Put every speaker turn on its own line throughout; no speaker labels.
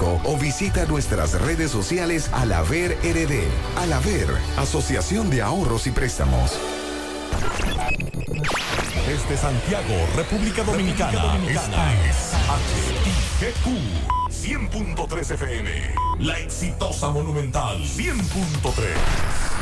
o visita nuestras redes sociales Alaver RD. Alaver, Asociación de Ahorros y Préstamos.
Desde Santiago, República Dominicana, esta es HIGQ 100.3 FM. La exitosa Monumental 100.3.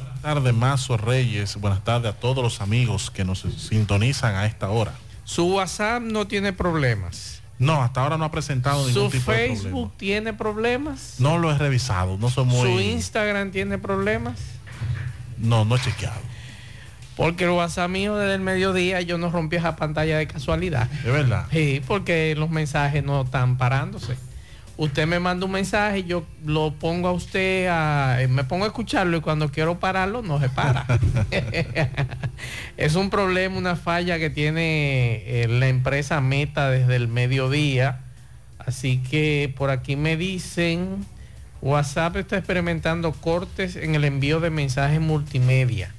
Buenas tardes, Mazo Reyes. Buenas tardes a todos los amigos que nos sintonizan a esta hora.
Su WhatsApp no tiene problemas.
No, hasta ahora no ha presentado ningún tipo
de problema. ¿Su Facebook tiene problemas?
No lo he revisado, no soy muy...
¿Su Instagram tiene problemas?
No, no he chequeado.
Porque el WhatsApp mío desde el mediodía yo no rompí esa pantalla de casualidad.
¿De verdad?
Sí, porque los mensajes no están parándose usted me manda un mensaje, yo lo pongo a usted, a, eh, me pongo a escucharlo y cuando quiero pararlo no se para. es un problema, una falla que tiene eh, la empresa Meta desde el mediodía. Así que por aquí me dicen, WhatsApp está experimentando cortes en el envío de mensajes multimedia.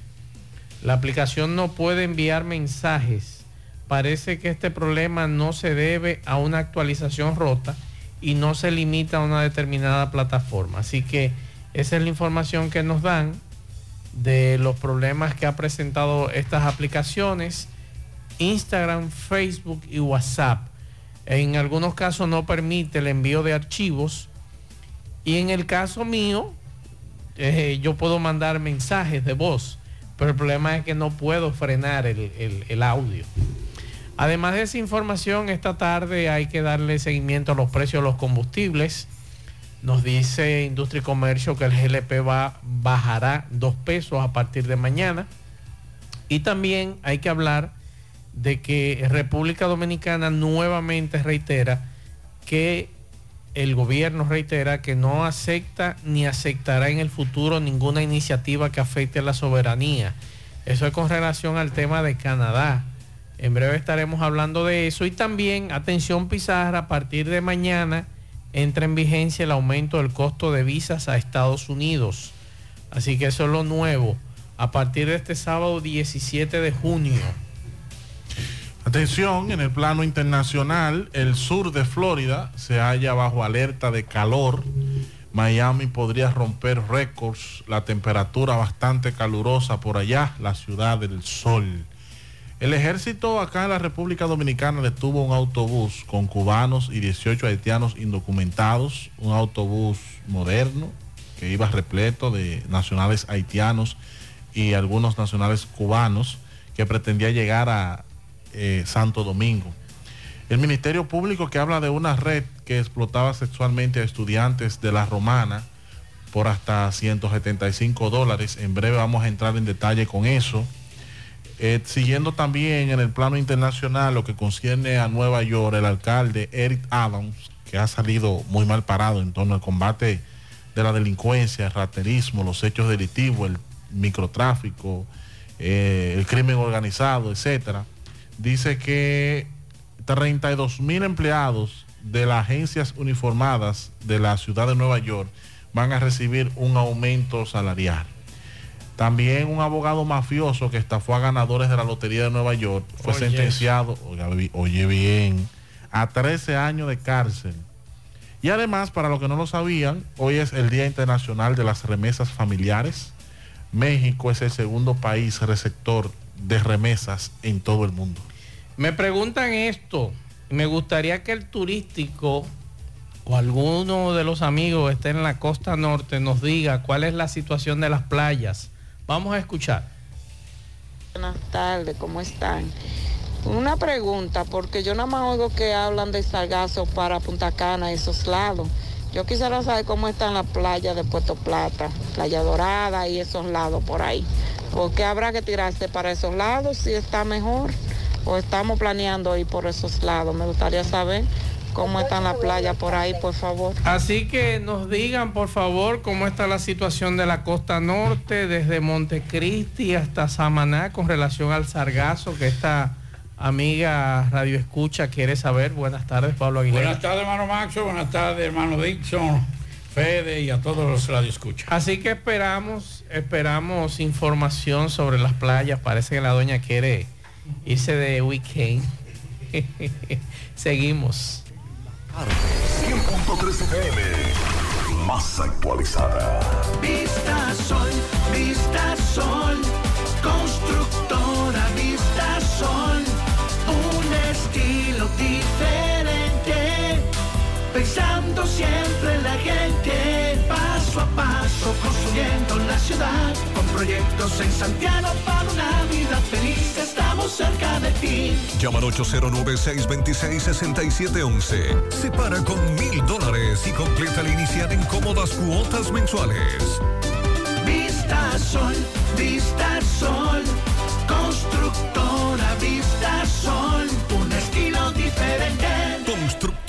La aplicación no puede enviar mensajes. Parece que este problema no se debe a una actualización rota y no se limita a una determinada plataforma. Así que esa es la información que nos dan de los problemas que ha presentado estas aplicaciones, Instagram, Facebook y WhatsApp. En algunos casos no permite el envío de archivos y en el caso mío eh, yo puedo mandar mensajes de voz, pero el problema es que no puedo frenar el audio. Además de esa información, esta tarde hay que darle seguimiento a los precios de los combustibles. Nos dice Industria y Comercio que el GLP va, bajará dos pesos a partir de mañana. Y también hay que hablar de que República Dominicana nuevamente reitera que el gobierno reitera que no acepta ni aceptará en el futuro ninguna iniciativa que afecte a la soberanía. Eso es con relación al tema de Canadá. En breve estaremos hablando de eso. Y también, atención Pizarra, a partir de mañana entra en vigencia el aumento del costo de visas a Estados Unidos. Así que eso es lo nuevo. A partir de este sábado 17 de junio.
Atención, en el plano internacional, el sur de Florida se halla bajo alerta de calor. Miami podría romper récords, la temperatura bastante calurosa por allá, la ciudad del sol. El ejército acá en la República Dominicana detuvo un autobús con cubanos y 18 haitianos indocumentados, un autobús moderno que iba repleto de nacionales haitianos y algunos nacionales cubanos que pretendía llegar a eh, Santo Domingo. El Ministerio Público que habla de una red que explotaba sexualmente a estudiantes de la Romana por hasta 175 dólares. En breve vamos a entrar en detalle con eso. Eh, siguiendo también en el plano internacional lo que concierne a Nueva York, el alcalde Eric Adams, que ha salido muy mal parado en torno al combate de la delincuencia, el raterismo, los hechos delictivos, el microtráfico, eh, el crimen organizado, etcétera, dice que 32 mil empleados de las agencias uniformadas de la ciudad de Nueva York van a recibir un aumento salarial. También un abogado mafioso que estafó a ganadores de la Lotería de Nueva York fue sentenciado, oye bien, a 13 años de cárcel. Y además, para los que no lo sabían, hoy es el Día Internacional de las Remesas Familiares. México es el segundo país receptor de remesas en todo el mundo.
Me preguntan esto. Me gustaría que el turístico o alguno de los amigos que esté en la costa norte nos diga cuál es la situación de las playas. Vamos a escuchar.
Buenas tardes, ¿cómo están? Una pregunta, porque yo nada más oigo que hablan de Sargazo para Punta Cana, esos lados. Yo quisiera saber cómo están las playas de Puerto Plata, Playa Dorada y esos lados por ahí. Porque habrá que tirarse para esos lados si está mejor o estamos planeando ir por esos lados. Me gustaría saber cómo están las playas por ahí, por favor.
Así que nos digan, por favor, cómo está la situación de la costa norte, desde Montecristi hasta Samaná, con relación al sargazo que esta amiga Radio Escucha quiere saber. Buenas tardes, Pablo Aguilera.
Buenas tardes, hermano Maxo. Buenas tardes, hermano Dixon, Fede y a todos los radioescuchas.
Así que esperamos, esperamos información sobre las playas. Parece que la doña quiere irse de weekend. Seguimos.
100.3 FM, más actualizada.
Vista Sol, Vista Sol, constructora Vista Sol, un estilo diferente, pensando siempre en la gente, paso a paso construyendo la ciudad, con proyectos en Santiago para cerca de ti.
Llama al 809-626-6711. Separa con mil dólares y completa la inicial en cómodas cuotas mensuales.
Vista Sol, Vista Sol,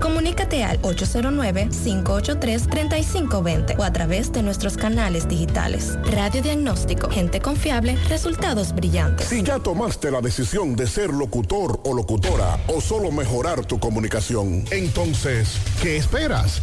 comunícate al 809-583-3520 o a través de nuestros canales digitales. Radiodiagnóstico, gente confiable, resultados brillantes.
Si ya tomaste la decisión de ser locutor o locutora o solo mejorar tu comunicación, entonces, ¿qué esperas?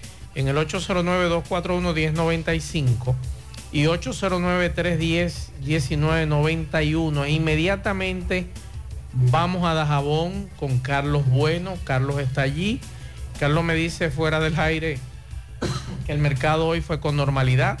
en el 809-241-1095 y 809-310-1991. E inmediatamente vamos a Dajabón con Carlos Bueno. Carlos está allí. Carlos me dice fuera del aire que el mercado hoy fue con normalidad.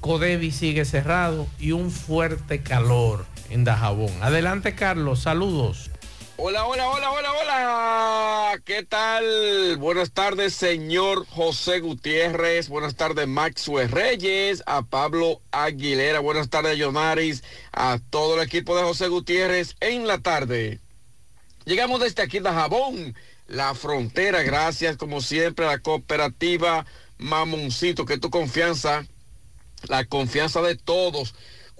Codevi sigue cerrado y un fuerte calor en Dajabón. Adelante Carlos, saludos.
Hola, hola, hola, hola, hola. ¿Qué tal? Buenas tardes, señor José Gutiérrez. Buenas tardes, Maxwell Reyes. A Pablo Aguilera. Buenas tardes, Yonaris. A todo el equipo de José Gutiérrez en la tarde. Llegamos desde aquí de Jabón, la frontera. Gracias, como siempre, a la cooperativa Mamoncito, que tu confianza, la confianza de todos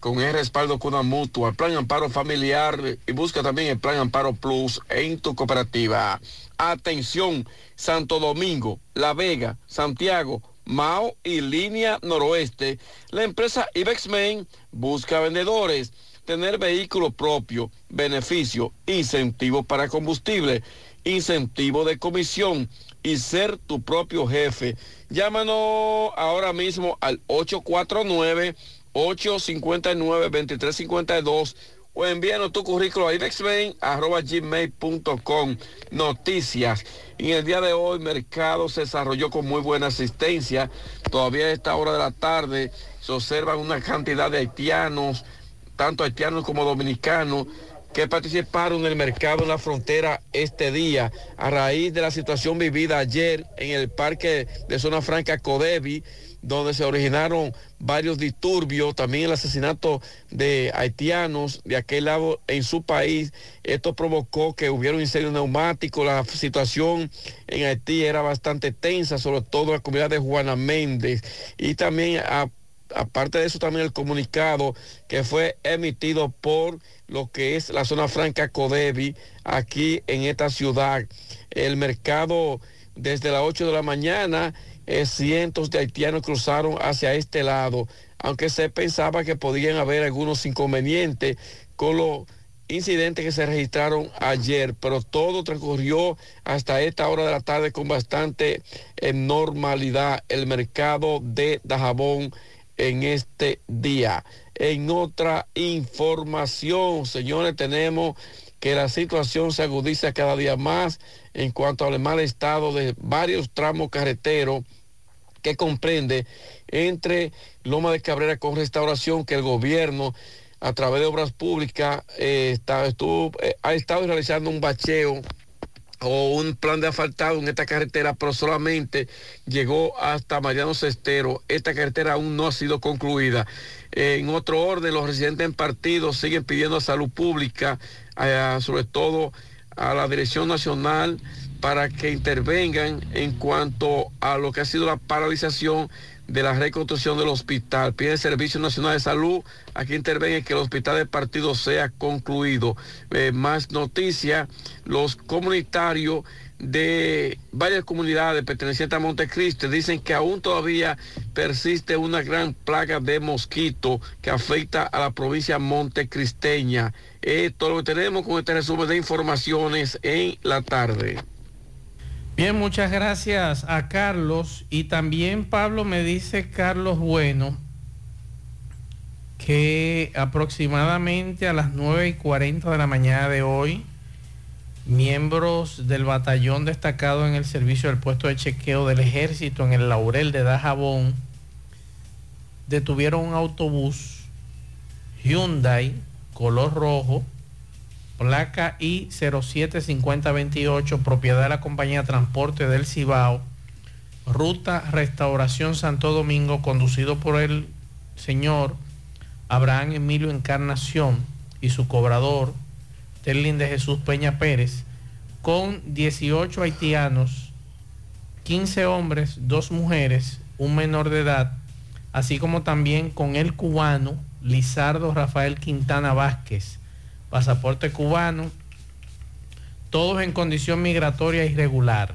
con el respaldo con una mutua, plan amparo familiar y busca también el plan amparo plus en tu cooperativa. Atención, Santo Domingo, La Vega, Santiago, Mao y Línea Noroeste. La empresa Ibexmen busca vendedores, tener vehículo propio, beneficio, incentivo para combustible, incentivo de comisión y ser tu propio jefe. Llámanos ahora mismo al 849 859-2352 o envíanos tu currículo a gmail.com Noticias. En el día de hoy, mercado se desarrolló con muy buena asistencia. Todavía a esta hora de la tarde se observan una cantidad de haitianos, tanto haitianos como dominicanos, que participaron en el mercado en la frontera este día a raíz de la situación vivida ayer en el parque de Zona Franca Codevi donde se originaron varios disturbios, también el asesinato de haitianos de aquel lado en su país. Esto provocó que hubiera un incendio neumático. La situación en Haití era bastante tensa, sobre todo la comunidad de Juana Méndez. Y también, aparte de eso, también el comunicado que fue emitido por lo que es la zona franca Codevi aquí en esta ciudad. El mercado desde las 8 de la mañana, eh, cientos de haitianos cruzaron hacia este lado, aunque se pensaba que podían haber algunos inconvenientes con los incidentes que se registraron ayer, pero todo transcurrió hasta esta hora de la tarde con bastante eh, normalidad el mercado de Dajabón en este día. En otra información, señores, tenemos que la situación se agudiza cada día más en cuanto al mal estado de varios tramos carreteros que comprende entre Loma de Cabrera con Restauración que el gobierno a través de obras públicas eh, eh, ha estado realizando un bacheo o un plan de asfaltado en esta carretera, pero solamente llegó hasta Mariano Cestero. Esta carretera aún no ha sido concluida. en otro orden, los residentes en partido siguen pidiendo a salud pública, sobre todo a la Dirección Nacional, para que intervengan en cuanto a lo que ha sido la paralización de la reconstrucción del hospital. Pide el Servicio Nacional de Salud a que intervenga que el hospital del partido sea concluido. Eh, más noticias, los comunitarios de varias comunidades pertenecientes a Montecristo dicen que aún todavía persiste una gran plaga de mosquito que afecta a la provincia montecristeña. Esto lo tenemos con este resumen de informaciones en la tarde.
Bien, muchas gracias a Carlos. Y también Pablo me dice, Carlos Bueno, que aproximadamente a las 9 y 40 de la mañana de hoy, miembros del batallón destacado en el servicio del puesto de chequeo del ejército en el Laurel de Dajabón detuvieron un autobús Hyundai color rojo placa I075028, propiedad de la compañía Transporte del Cibao, ruta Restauración Santo Domingo, conducido por el señor Abraham Emilio Encarnación y su cobrador, Terlin de Jesús Peña Pérez, con 18 haitianos, 15 hombres, dos mujeres, un menor de edad, así como también con el cubano Lizardo Rafael Quintana Vázquez, pasaporte cubano, todos en condición migratoria irregular.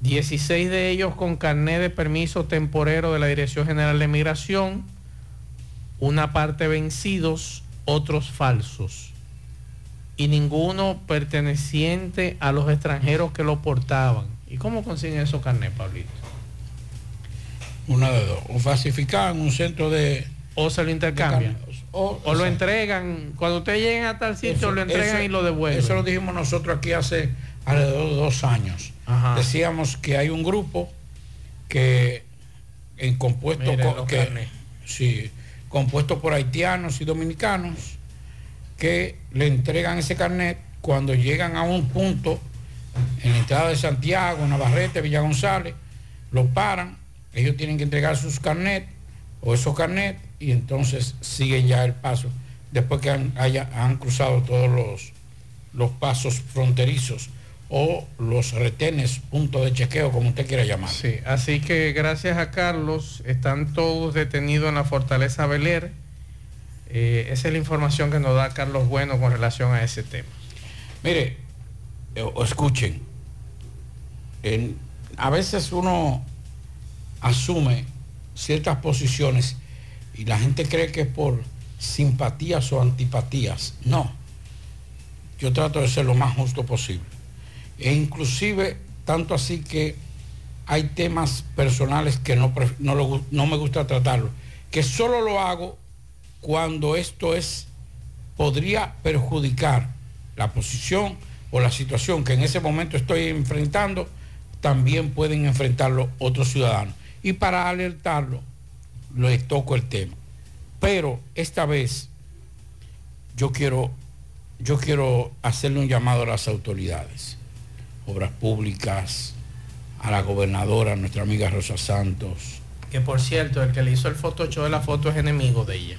16 de ellos con carnet de permiso temporero de la Dirección General de Migración, una parte vencidos, otros falsos. Y ninguno perteneciente a los extranjeros que lo portaban. ¿Y cómo consiguen esos carnets, Pablito?
Una de dos. O falsificaban un centro de...
O se lo intercambian. O, lo entregan, cuando ustedes lleguen a tal sitio, lo entregan y lo devuelven.
Eso lo dijimos nosotros aquí hace alrededor de dos años. Decíamos que hay un grupo que en compuesto que, sí, compuesto por haitianos y dominicanos que le entregan ese carnet cuando llegan a un punto en la entrada de Santiago, Navarrete, Villa González, lo paran, ellos tienen que entregar sus carnet o esos carnet y entonces siguen ya el paso después que han, han cruzado todos los, los pasos fronterizos o los retenes, puntos de chequeo, como usted quiera llamar.
Sí, así que gracias a Carlos, están todos detenidos en la Fortaleza Beler. Eh, esa es la información que nos da Carlos Bueno con relación a ese tema.
Mire, eh, o escuchen, a veces uno asume ciertas posiciones y la gente cree que es por simpatías o antipatías. No. Yo trato de ser lo más justo posible. E inclusive, tanto así que hay temas personales que no, no, me gusta tratarlo, que solo lo hago cuando esto es, podría perjudicar la posición o la situación que en ese momento estoy enfrentando, también pueden enfrentarlo otros ciudadanos. Y para alertarlo, les toco el tema. Pero esta vez yo quiero, yo quiero hacerle un llamado a las autoridades, obras públicas, a la gobernadora, nuestra amiga Rosa Santos.
Que por cierto, el que le hizo el Photoshop de la foto es enemigo de ella.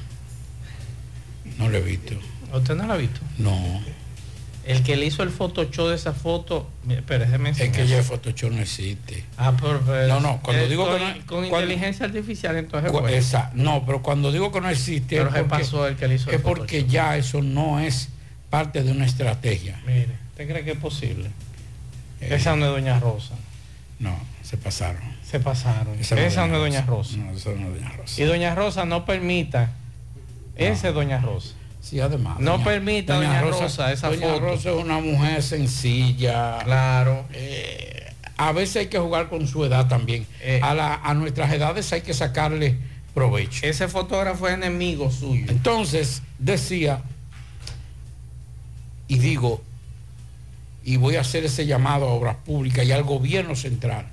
No lo he visto.
¿Usted no lo ha visto?
No.
El que le hizo el Photoshop de esa foto, pero
Es que ya el Photoshop no existe.
Ah, pero,
no, no, cuando eh, digo
con,
que no,
con inteligencia artificial entonces
esa, no, pero cuando digo que no existe
pero es, pasó el que le hizo
es porque ya eso no es parte de una estrategia.
Mire, ¿usted cree que es posible? Esa no es Doña Rosa.
No, se pasaron.
Se pasaron. Esa, no es Doña Rosa.
No, esa no es Doña Rosa.
Y Doña Rosa no permita. Ese es Doña Rosa.
Sí, además.
No
doña-
permita Doña, Rosa, esa
doña
foto.
Rosa es una mujer sencilla.
Claro.
Eh, a veces hay que jugar con su edad también.
Eh.
a, la- a nuestras edades hay que sacarle provecho.
Ese fotógrafo es enemigo suyo.
Entonces, decía, y digo, y voy a hacer ese llamado a obras públicas y al gobierno central.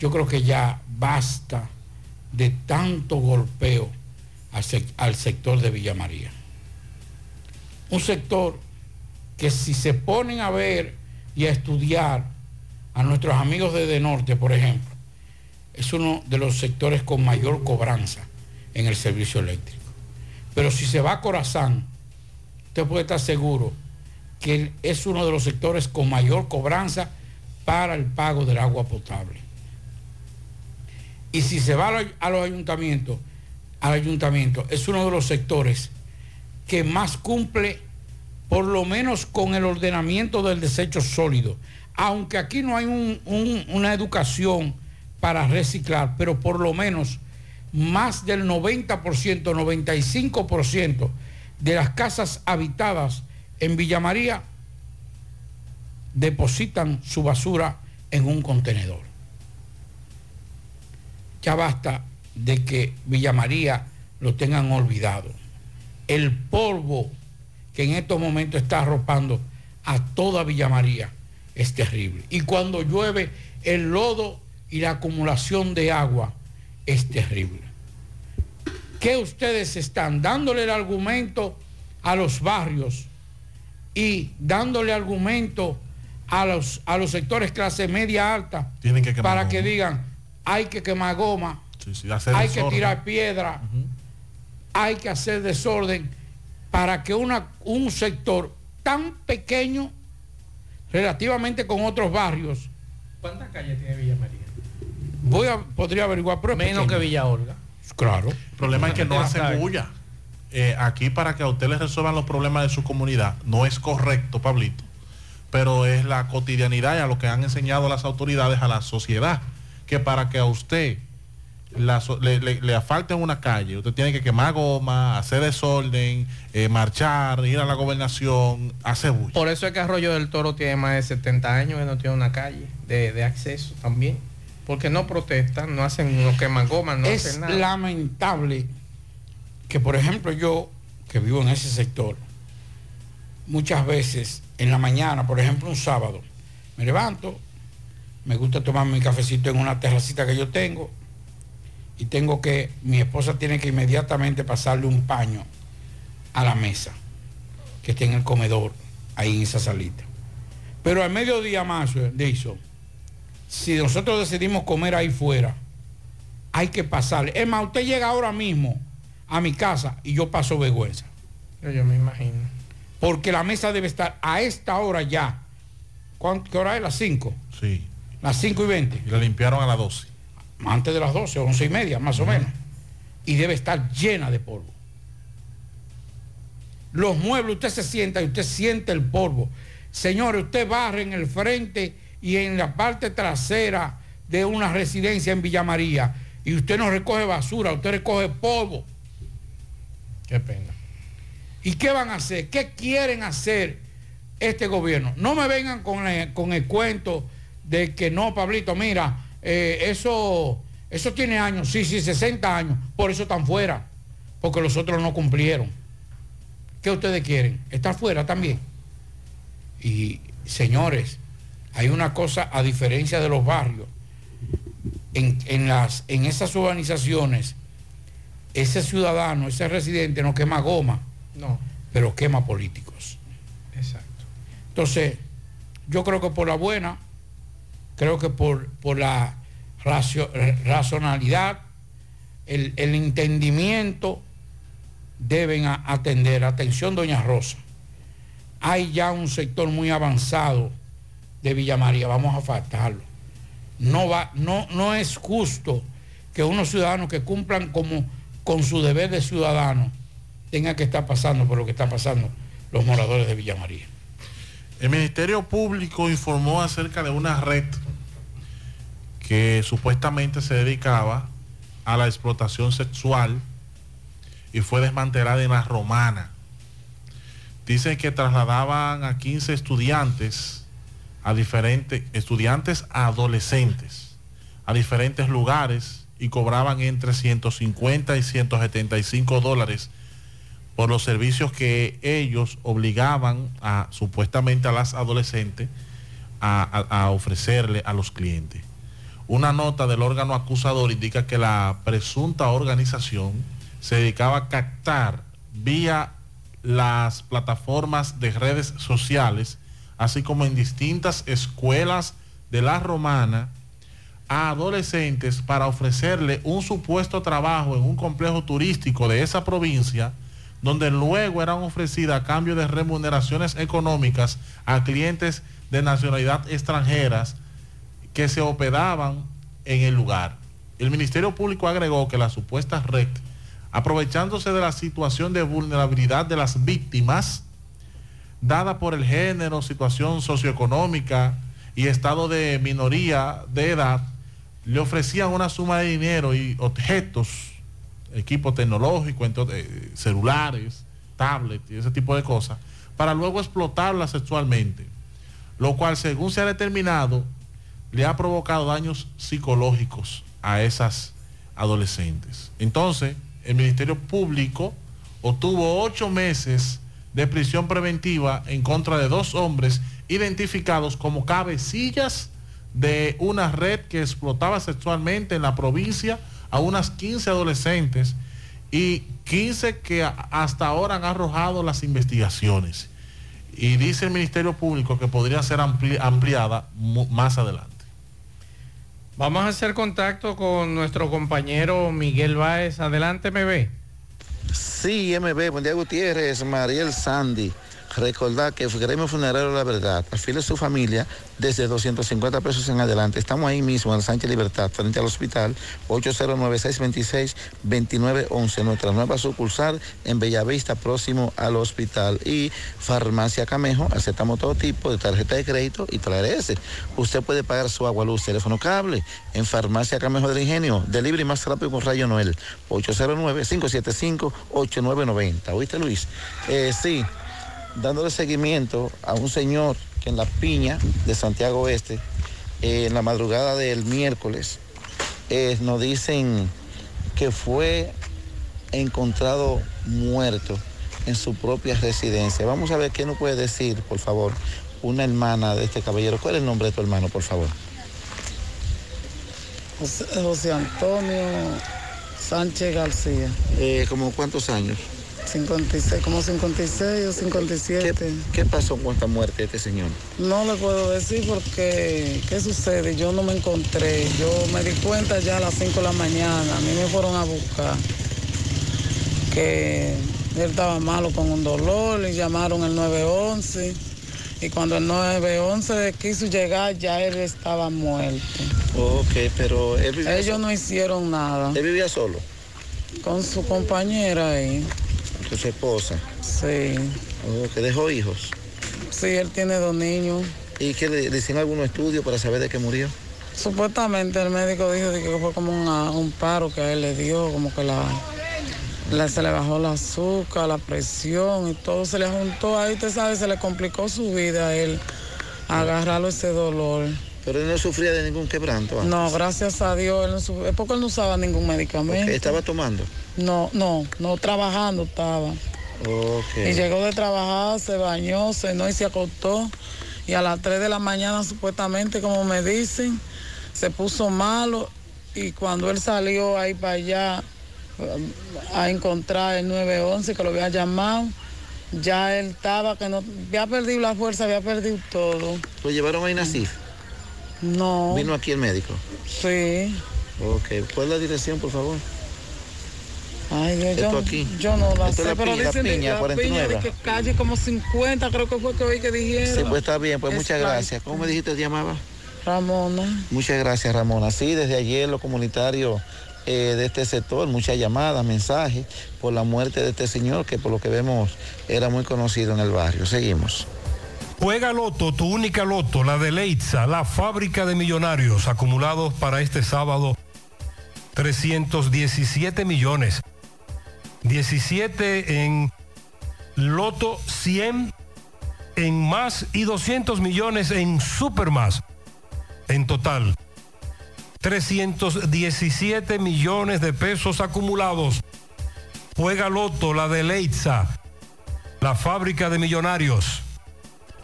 Yo creo que ya basta de tanto golpeo al sector de Villa María. Un sector que si se ponen a ver y a estudiar a nuestros amigos de De Norte, por ejemplo, es uno de los sectores con mayor cobranza en el servicio eléctrico. Pero si se va a Corazán, usted puede estar seguro que es uno de los sectores con mayor cobranza para el pago del agua potable. Y si se va a los- ayuntamientos, al ayuntamiento, es uno de los sectores que más cumple por lo menos con el ordenamiento del desecho sólido. Aunque aquí no hay un- un- una educación para reciclar, pero por lo menos más del 90%, 95% de las casas habitadas en Villa María depositan su basura en un contenedor. Ya basta de que Villa María lo tengan olvidado. El polvo que en estos momentos está arropando a toda Villa María es terrible. Y cuando llueve, el lodo y la acumulación de agua es terrible. ¿Qué ustedes están dándole el argumento a los barrios y dándole argumento a los, a los sectores clase media alta
Tienen que quemar
para que digan hay que quemar goma,
Sí, sí, hacer
hay que tirar piedra, hay que hacer desorden para que una, un sector tan pequeño relativamente con otros barrios,
¿Cuántas calles tiene Villa María?
voy a, podría averiguar, pero
Menos
pequeño.
que Villa Olga.
Claro.
El problema es que no hacen bulla. Eh, aquí para que a usted les resuelvan los problemas de su comunidad no es correcto, Pablito, pero es la cotidianidad y a lo que han enseñado las autoridades a la sociedad, que para que a usted la le, le, le afalte en una calle, usted tiene que quemar goma, hacer desorden, eh, marchar, ir a la gobernación, hacer bulla.
Por eso es que Arroyo del Toro tiene más de 70 años y no tiene una calle de, de acceso también. Porque no protestan, no hacen, no queman goma, no
es
hacen nada.
lamentable que, por ejemplo, yo que vivo en ese sector, muchas veces en la mañana, por ejemplo, un sábado, me levanto, me gusta tomar mi cafecito en una terracita que yo tengo y tengo que, mi esposa tiene que inmediatamente pasarle un paño a la mesa que está en el comedor, ahí en esa salita. Pero al mediodía más, eh, de eso, si nosotros decidimos comer ahí fuera, hay que pasarle. Es más, usted llega ahora mismo a mi casa y yo paso vergüenza.
Yo, yo me imagino.
Porque la mesa debe estar a esta hora ya. ¿Cuán- ¿Qué hora es? Las 5.
Sí.
Las 5 y 20.
Y la limpiaron a las 12.
Antes de las 12, 11 y media, más o menos. Y debe estar llena de polvo. Los muebles, usted se sienta y usted siente el polvo. Señores, usted barre en el frente y en la parte trasera de una residencia en Villa María y usted no recoge basura, usted recoge polvo.
Qué pena.
¿Y qué van a hacer? ¿Qué quieren hacer este gobierno? No me vengan con el, con el cuento de que no, Pablito, mira, eh, eso, eso tiene años, sí, sí, 60 años, por eso están fuera, porque los otros no cumplieron. ¿Qué ustedes quieren? ¿Estar fuera también? Y señores, hay una cosa a diferencia de los barrios. En, en las, en esas urbanizaciones, ese ciudadano, ese residente no quema goma,
No,
pero quema políticos.
exacto.
Entonces, yo creo que por la buena, creo que por, por la racio- razonalidad, el, entendimiento, deben atender. Atención, doña Rosa. Hay ya un sector muy avanzado de Villa María, vamos a faltarlo. No, va, no, no es justo que unos ciudadanos que cumplan como, con su deber de ciudadano tengan que estar pasando por lo que está pasando los moradores de Villa María.
El Ministerio Público informó acerca de una red que supuestamente se dedicaba a la explotación sexual y fue desmantelada en la romana. Dicen que trasladaban a 15 estudiantes a diferentes estudiantes adolescentes a diferentes lugares y cobraban entre 150 y 175 dólares por los servicios que ellos obligaban a supuestamente a las adolescentes a, ofrecerle a los clientes. Una nota del órgano acusador indica que la presunta organización se dedicaba a captar vía las plataformas de redes sociales, así como en distintas escuelas de la romana, a adolescentes para ofrecerle un supuesto trabajo en un complejo turístico de esa provincia, donde luego eran ofrecidas a cambio de remuneraciones económicas a clientes de nacionalidad extranjeras que se hospedaban en el lugar. El Ministerio Público agregó que la supuesta red, aprovechándose de la situación de vulnerabilidad de las víctimas, dada por el género, situación socioeconómica y estado de minoría de edad, le ofrecían una suma de dinero y objetos, equipo tecnológico, eh, celulares, tablets y ese tipo de cosas, para luego explotarla sexualmente, lo cual según se ha determinado le ha provocado daños psicológicos a esas adolescentes. Entonces, el Ministerio Público obtuvo ocho meses de prisión preventiva en contra de dos hombres identificados como cabecillas de una red que explotaba sexualmente en la provincia a unas 15 adolescentes y 15 que hasta ahora han arrojado las investigaciones. Y dice el Ministerio Público que podría ser ampli- ampliada más adelante.
Vamos a hacer contacto con nuestro compañero Miguel Báez. Adelante, ve.
Sí, MB, buen día Gutiérrez, Mariel Sandy. Recordar que Gremio Funerario La Verdad afile a su familia desde 250 pesos en adelante. Estamos ahí mismo en Sánchez Libertad, frente al hospital, 809-626-2911. Nuestra nueva sucursal en Bellavista, próximo al hospital. Y Farmacia Camejo, aceptamos todo tipo de tarjeta de crédito y TRS. Usted puede pagar su agua, luz, teléfono, cable en Farmacia Camejo del Ingenio. Delivery más rápido con Rayo Noel, 809-575-8990. ¿Oíste, Luis? Eh, sí dándole seguimiento a un señor que en la piña de Santiago Oeste, eh, en la madrugada del miércoles, eh, nos dicen que fue encontrado muerto en su propia residencia. Vamos a ver qué nos puede decir, por favor, una hermana de este caballero. ¿Cuál es el nombre de tu hermano, por favor?
José, José Antonio Sánchez García.
Eh, ¿Como cuántos años?
56, como 56 o 57.
¿Qué pasó con esta muerte de este señor?
No le puedo decir porque, ¿qué sucede? Yo no me encontré. Yo me di cuenta ya a las 5 de la mañana. A mí me fueron a buscar que él estaba malo con un dolor. Le llamaron el 911. Y cuando el 911 quiso llegar, ya él estaba muerto.
Ok, pero él vivía
Ellos
solo.
no hicieron nada.
¿Él vivía solo?
Con su compañera ahí.
Su esposa.
Sí.
Oh, que dejó hijos.
Sí, él tiene dos niños.
¿Y qué le, le hicieron algunos estudios para saber de qué murió?
Supuestamente el médico dijo que fue como una- un paro que a él le dio, como que la, la- se le bajó el azúcar, la presión y todo se le juntó ahí, usted sabe, se le complicó su vida a él, agarrarlo ese dolor.
Pero él no sufría de ningún quebranto. antes.
No, gracias a Dios, él no porque él no usaba ningún medicamento.
¿Estaba tomando?
No, no, no trabajando estaba.
Ok.
Y llegó de trabajar, se bañó, cenó y se acostó. Y a las 3 de la mañana, supuestamente, como me dicen, se puso malo. Y cuando él salió ahí para allá um, a encontrar el 911, que lo había llamado, ya él estaba, que no, había perdido la fuerza, había perdido todo.
¿Lo llevaron a Inacif?
No.
¿Vino aquí el médico?
Sí.
Ok. ¿Cuál es la dirección, por favor?
Ay, Dios,
Esto
yo,
aquí.
yo no la
Esto es
sé,
la
pero
piña, la
dicen de-
piña,
la
49.
piña de que calle como 50, creo que fue que oí que dijeron.
Sí, pues está bien, pues muchas gracias. ¿Cómo me dijiste te llamaba?
Ramona.
Muchas gracias, Ramona. Sí, desde ayer los comunitarios eh, de este sector, muchas llamadas, mensajes por la muerte de este señor que por lo que vemos era muy conocido en el barrio. Seguimos.
Juega Loto, tu única Loto, la de Leitza, la fábrica de millonarios acumulados para este sábado. 317 millones. 17 en Loto 100 en más y 200 millones en Super Más. En total, 317 millones de pesos acumulados. Juega Loto, la de Leitza, la fábrica de millonarios.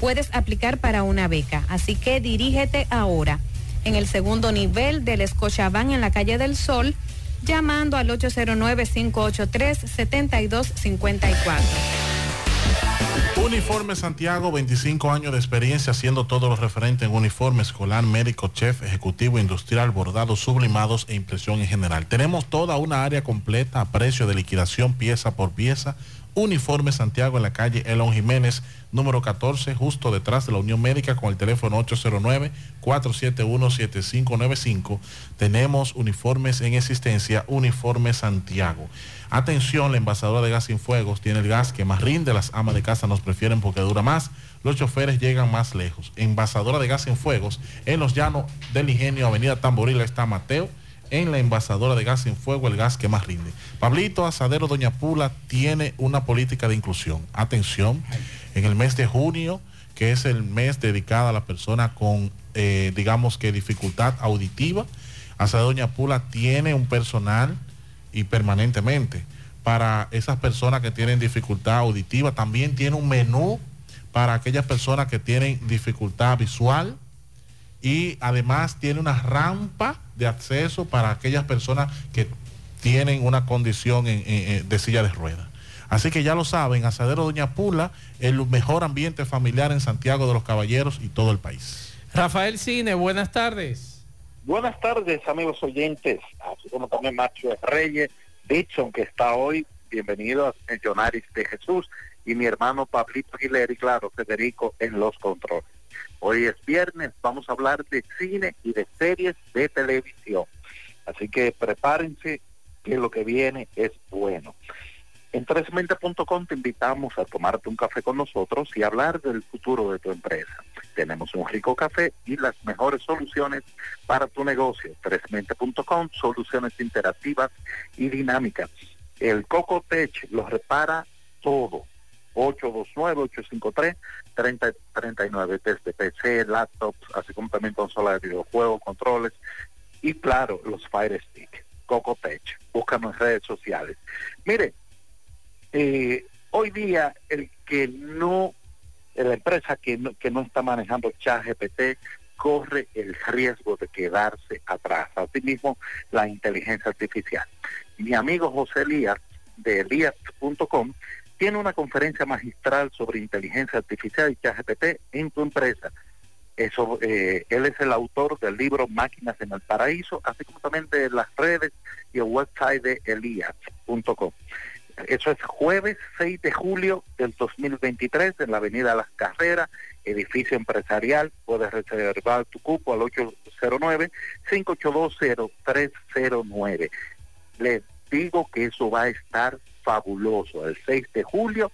puedes aplicar para una beca. Así que dirígete ahora en el segundo nivel del Escochabán en la calle del Sol, llamando al 809-583-7254.
Uniforme Santiago, 25 años de experiencia haciendo todo lo referente en uniforme escolar, médico, chef, ejecutivo, industrial, bordados, sublimados e impresión en general. Tenemos toda una área completa a precio de liquidación pieza por pieza. Uniforme Santiago en la calle Elon Jiménez, número 14, justo detrás de la Unión Médica con el teléfono 809-471-7595. Tenemos uniformes en existencia, Uniforme Santiago. Atención, la envasadora de gas sin fuegos tiene el gas que más rinde, las amas de casa nos prefieren porque dura más, los choferes llegan más lejos. Envasadora de gas sin fuegos, en los llanos del Ingenio, Avenida Tamborila está Mateo en la envasadora de gas sin fuego, el gas que más rinde. Pablito Asadero Doña Pula tiene una política de inclusión. Atención, en el mes de junio, que es el mes dedicado a la persona con, eh, digamos que dificultad auditiva, Asadero Doña Pula tiene un personal y permanentemente para esas personas que tienen dificultad auditiva. También tiene un menú para aquellas personas que tienen dificultad visual y además tiene una rampa de acceso para aquellas personas que tienen una condición de silla de ruedas.
Así que ya lo saben, Asadero Doña Pula, el mejor ambiente familiar en Santiago de los Caballeros y todo el país.
Rafael Cine, buenas tardes.
Buenas tardes, amigos oyentes, así como también Macho Reyes, Dixon, que está hoy. Bienvenido a Millonaris de Jesús y mi hermano Pablito Aguilera y claro, Federico en los controles. Hoy es viernes, vamos a hablar de cine y de series de televisión. Así que prepárense que lo que viene es bueno. En 3mente.com te invitamos a tomarte un café con nosotros y hablar del futuro de tu empresa. Tenemos un rico café y las mejores soluciones para tu negocio. 3mente.com, soluciones interactivas y dinámicas. El Coco Tech lo repara todo. 829-853-3039 desde PC, laptops, así como también consolas de videojuegos, controles y claro, los Fire Stick. Coco Tech. Búscanos en redes sociales. Mire, eh, hoy día el que no, la empresa que no, que no está manejando ChatGPT corre el riesgo de quedarse atrás. Asimismo, la inteligencia artificial. Mi amigo José Elías de Elías.com tiene una conferencia magistral sobre inteligencia artificial y ChatGPT en tu empresa. Eso, eh, él es el autor del libro Máquinas en el Paraíso, así como también de las redes y el website de Elías.com. Eso es jueves 6 de julio del 2023 en la Avenida Las Carreras, edificio empresarial. Puedes reservar tu cupo al 809-5820309. Les digo que eso va a estar fabuloso. El 6 de julio,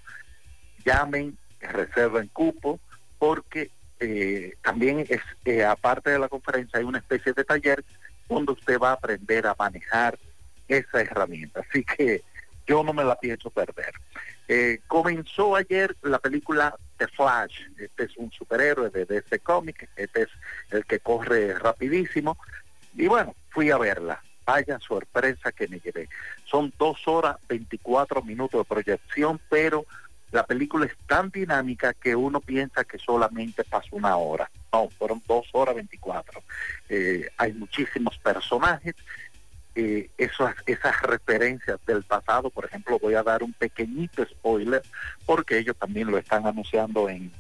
llamen, reserven cupo, porque eh, también es, eh, aparte de la conferencia, hay una especie de taller donde usted va a aprender a manejar esa herramienta. Así que yo no me la pienso perder. Eh, comenzó ayer la película The Flash. Este es un superhéroe de DC Comics. Este es el que corre rapidísimo. Y bueno, fui a verla. Vaya sorpresa que me llevé. Son dos horas 24 minutos de proyección, pero la película es tan dinámica que uno piensa que solamente pasó una hora. No, fueron dos horas 24. Eh, hay muchísimos personajes eh, esas, esas referencias del pasado, por ejemplo, voy a dar un pequeñito spoiler, porque ellos también lo están anunciando en,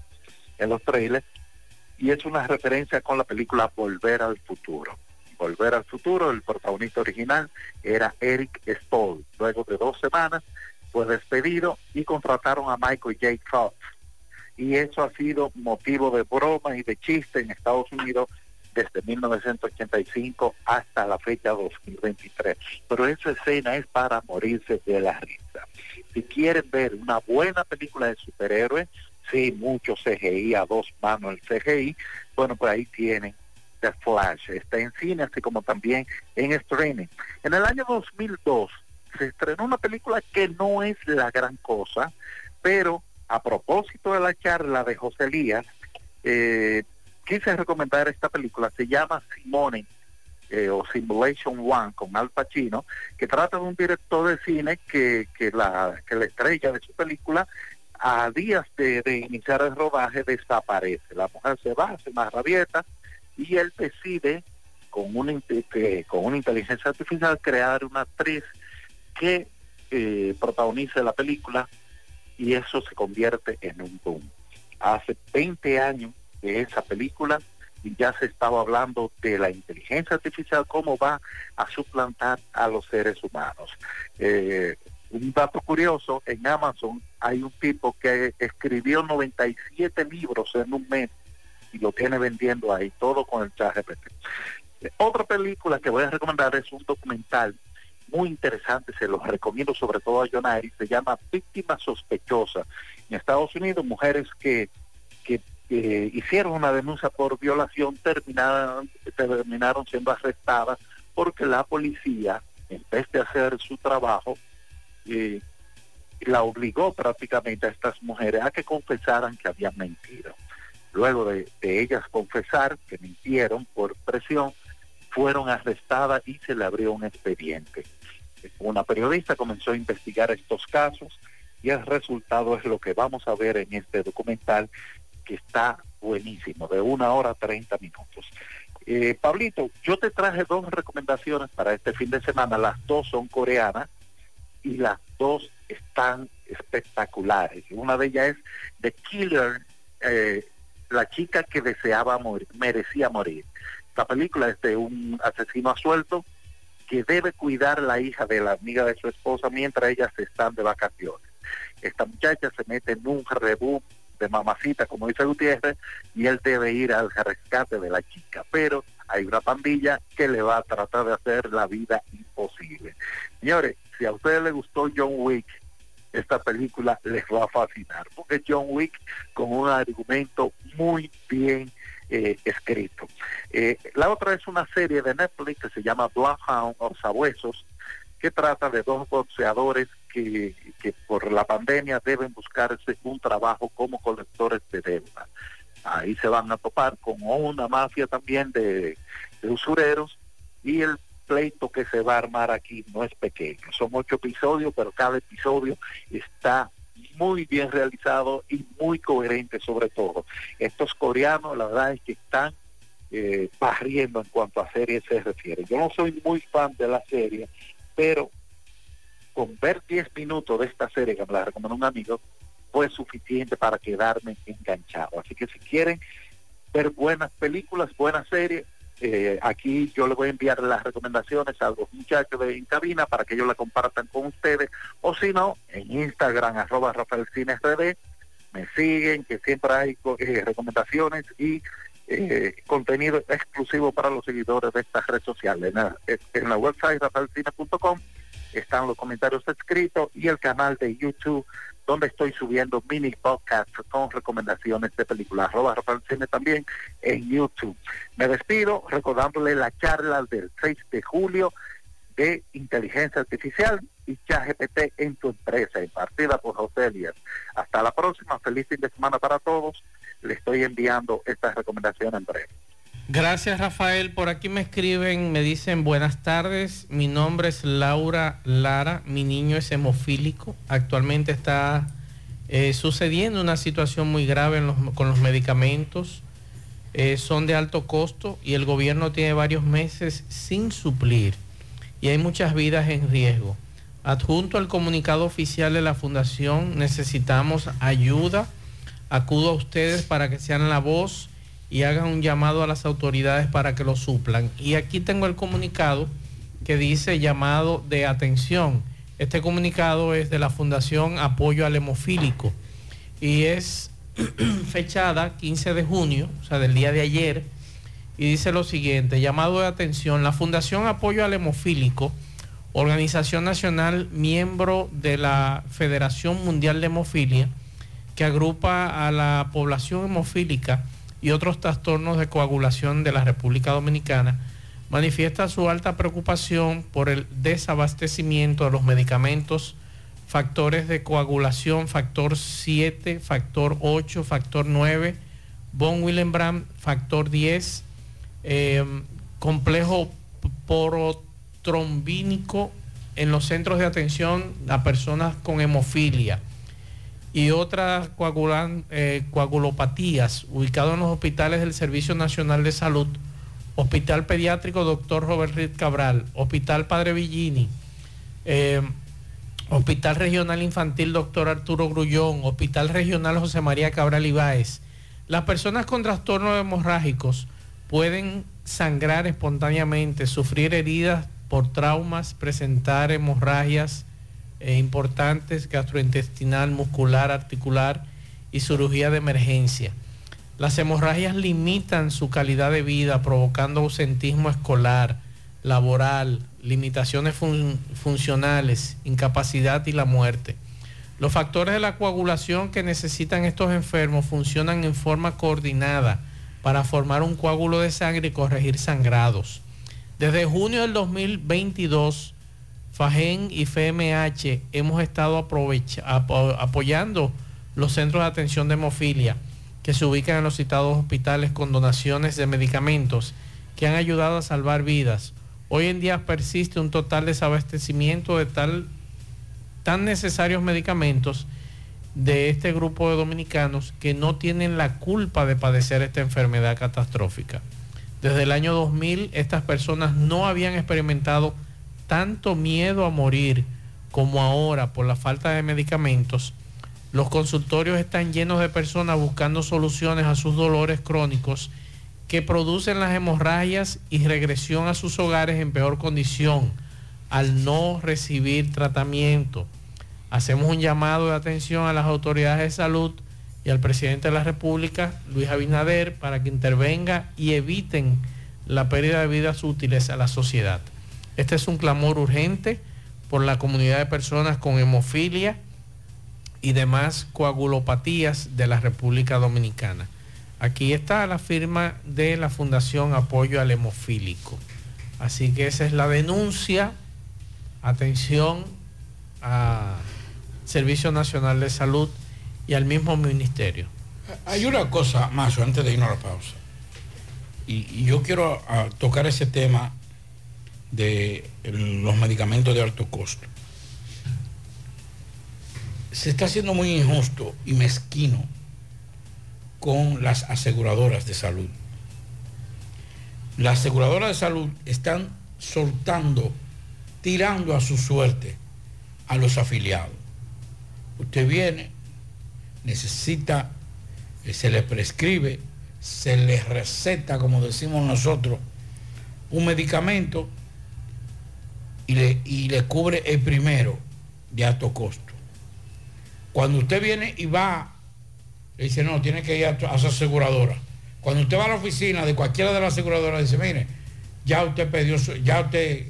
en los trailers, y es una referencia con la película Volver al Futuro. Volver al Futuro, el protagonista original era Eric Stoll. Luego de dos semanas fue despedido y contrataron a Michael J. Fox. Y eso ha sido motivo de broma y de chiste en Estados Unidos desde 1985 hasta la fecha 2023. Pero esa escena es para morirse de la risa. Si quieren ver una buena película de superhéroes, sí, mucho CGI, a dos manos el CGI, bueno, pues ahí tienen The Flash. Está en cine, así como también en streaming. En el año 2002 se estrenó una película que no es la gran cosa, pero a propósito de la charla de José Elías, eh, quise recomendar esta película, se llama Simone eh, o Simulation One con Al Pacino, que trata de un director de cine que, que, la, que la estrella de su película a días de, iniciar el rodaje desaparece. La mujer se va, se más rabieta y él decide con una, con una inteligencia artificial crear una actriz que eh, protagonice la película y eso se convierte en un boom. Hace 20 años de esa película y ya se estaba hablando de la inteligencia artificial, cómo va a suplantar a los seres humanos. Eh, un dato curioso, en Amazon hay un tipo que escribió 97 libros en un mes y lo tiene vendiendo ahí, todo con el chat GPT. Otra película que voy a recomendar es un documental muy interesante, se los recomiendo sobre todo a Jonari, se llama Víctima Sospechosa. En Estados Unidos, mujeres que eh, hicieron una denuncia por violación terminaron, terminaron siendo arrestadas porque la policía, en vez de hacer su trabajo, eh, la obligó prácticamente a estas mujeres a que confesaran que habían mentido. Luego de, de ellas confesar que mintieron por presión, fueron arrestadas y se le abrió un expediente. Una periodista comenzó a investigar estos casos y el resultado es lo que vamos a ver en este documental que está buenísimo, de una hora treinta minutos. Eh, Pablito, yo te traje dos recomendaciones para este fin de semana, las dos son coreanas y las dos están espectaculares. Una de ellas es The Killer, eh, la chica que deseaba morir, merecía morir. Esta película es de un asesino a suelto que debe cuidar la hija de la amiga de su esposa mientras ellas están de vacaciones. Esta muchacha se mete en un reboot de mamacita, como dice Gutiérrez, y él debe ir al rescate de la chica, pero hay una pandilla que le va a tratar de hacer la vida imposible. Señores, si a ustedes les gustó John Wick, esta película les va a fascinar, porque John Wick con un argumento muy bien eh, escrito. Eh, la otra es una serie de Netflix que se llama Bloodhound o Sabuesos, que trata de dos boxeadores que, por la pandemia deben buscarse un trabajo como colectores de deuda. Ahí se van a topar con una mafia también de, de usureros y el pleito que se va a armar aquí no es pequeño. Son ocho episodios, pero cada episodio está muy bien realizado y muy coherente sobre todo. Estos coreanos, la verdad es que están eh, barriendo en cuanto a series se refiere. Yo no soy muy fan de la serie, pero con ver 10 minutos de esta serie que me la recomendó un amigo, fue suficiente para quedarme enganchado. Así que si quieren ver buenas películas, buenas series, eh, aquí yo les voy a enviar las recomendaciones a los muchachos de en cabina para que ellos la compartan con ustedes o si no en Instagram arroba Rafael me siguen que siempre hay eh, recomendaciones y eh, contenido exclusivo para los seguidores de estas redes sociales en la, en la website rafaelcines.com están los comentarios escritos y el canal de YouTube donde estoy subiendo mini podcasts con recomendaciones de películas. Arroba Rafael Cine también en YouTube. Me despido recordándole la charla del 6 de julio de inteligencia artificial y ChatGPT en tu empresa, impartida por José Elías. Hasta la próxima, feliz fin de semana para todos. Le estoy enviando estas recomendaciones en breve.
Gracias Rafael. Por aquí me escriben, me dicen buenas tardes. Mi nombre es Laura Lara. Mi niño es hemofílico. Actualmente está eh, sucediendo una situación muy grave con los medicamentos. Eh, son de alto costo y el gobierno tiene varios meses sin suplir. Y hay muchas vidas en riesgo. Adjunto al comunicado oficial de la Fundación, necesitamos ayuda. Acudo a ustedes para que sean la voz y hagan un llamado a las autoridades para que lo suplan. Y aquí tengo el comunicado que dice llamado de atención. Este comunicado es de la Fundación Apoyo al Hemofílico y es fechada 15 de junio, o sea, del día de ayer, y dice lo siguiente, llamado de atención, la Fundación Apoyo al Hemofílico, organización nacional miembro de la Federación Mundial de Hemofilia, que agrupa a la población hemofílica y otros trastornos de coagulación de la República Dominicana, manifiesta su alta preocupación por el desabastecimiento de los medicamentos, factores de coagulación, factor 7, factor 8, factor 9, von Willebrand, factor 10, eh, complejo porotrombínico en los centros de atención a personas con hemofilia y otras eh, coagulopatías ubicados en los hospitales del Servicio Nacional de Salud, Hospital Pediátrico Dr. Robert Reed Cabral, Hospital Padre Villini, eh, Hospital Regional Infantil Dr. Arturo Grullón, Hospital Regional José María Cabral Ibáez. Las personas con trastornos hemorrágicos pueden sangrar espontáneamente, sufrir heridas por traumas, presentar hemorragias eh, importantes, gastrointestinal, muscular, articular y cirugía de emergencia. Las hemorragias limitan su calidad de vida, provocando ausentismo escolar, laboral, limitaciones fun- funcionales, incapacidad y la muerte. Los factores de la coagulación que necesitan estos enfermos funcionan en forma coordinada para formar un coágulo de sangre y corregir sangrados. Desde junio del 2022, FAGEN y FMH hemos estado apoyando los centros de atención de hemofilia que se ubican en los citados hospitales con donaciones de medicamentos que han ayudado a salvar vidas. Hoy en día persiste un total desabastecimiento de tal, tan necesarios medicamentos de este grupo de dominicanos que no tienen la culpa de padecer esta enfermedad catastrófica. Desde el año 2000 estas personas no habían experimentado tanto miedo a morir como ahora por la falta de medicamentos, los consultorios están llenos de personas buscando soluciones a sus dolores crónicos que producen las hemorragias y regresión a sus hogares en peor condición al no recibir tratamiento. Hacemos un llamado de atención a las autoridades de salud y al presidente de la República, Luis Abinader, para que intervenga y eviten la pérdida de vidas útiles a la sociedad. Este es un clamor urgente por la comunidad de personas con hemofilia y demás coagulopatías de la República Dominicana. Aquí está la firma de la Fundación Apoyo al Hemofílico. Así que esa es la denuncia. Atención a Servicio Nacional de Salud y al mismo ministerio.
Hay una cosa más, antes de irnos a la pausa. Y, yo quiero ah, tocar ese tema de los medicamentos de alto costo. Se está haciendo muy injusto y mezquino con las aseguradoras de salud. Las aseguradoras de salud están soltando, tirando a su suerte a los afiliados. Usted viene, necesita, eh, se le prescribe, se le receta, como decimos nosotros, un medicamento y le, y le cubre el primero de alto costo. Cuando usted viene y va, le dice, no, tiene que ir a, su aseguradora. Cuando usted va a la oficina de cualquiera de las aseguradoras, dice, mire, ya usted pidió, ya usted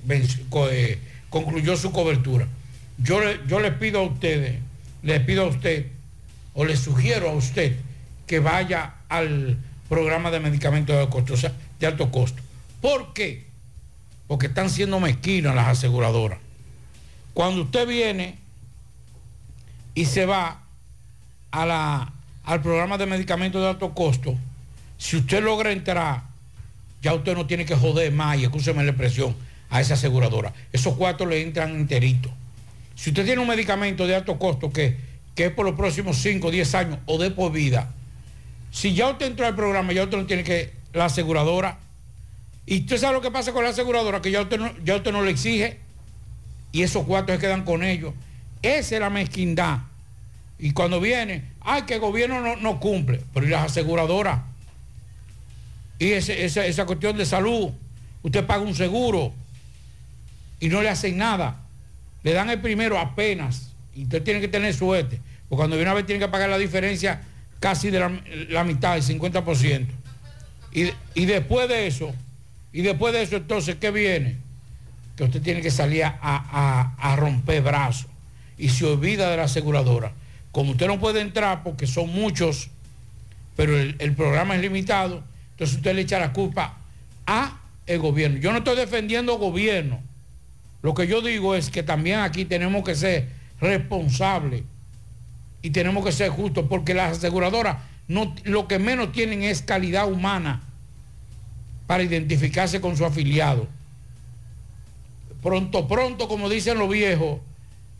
eh, concluyó su cobertura. Yo le, yo le pido a ustedes, le pido a usted, o le sugiero a usted que vaya al programa de medicamentos de alto costo. ¿Por qué? Porque están siendo mezquinas las aseguradoras. Cuando usted viene y se va a la, al programa de medicamentos de alto costo, si usted logra entrar, ya usted no tiene que joder más, y escúcheme la expresión, a esa aseguradora. Esos cuatro le entran enteritos. Si usted tiene un medicamento de alto costo que, que es por los próximos 5 o 10 años o de por vida, si ya usted entró al programa, ya usted no tiene que, la aseguradora, y usted sabe lo que pasa con la aseguradora, que ya usted no, ya usted no le exige, y esos cuatro se quedan con ellos. Esa es la mezquindad. Y cuando viene, ay, que el gobierno no, no cumple, pero ¿y las aseguradoras? Y ese- esa, esa cuestión de salud, usted paga un seguro y no le hacen nada. Le dan el primero apenas. Y usted tiene que tener suerte. Porque cuando viene a ver tiene que pagar la diferencia casi de la, la mitad, el 50%. Y, y después de eso, y después de eso entonces, ¿qué viene? Que usted tiene que salir a, a- a romper brazos. Y se olvida de la aseguradora. Como usted no puede entrar porque son muchos, pero el, el programa es limitado, entonces usted le echa la culpa a el gobierno. Yo no estoy defendiendo gobierno. Lo que yo digo es que también aquí tenemos que ser responsables y tenemos que ser justos porque las aseguradoras no, lo que menos tienen es calidad humana para identificarse con su afiliado. Pronto, pronto, como dicen los viejos,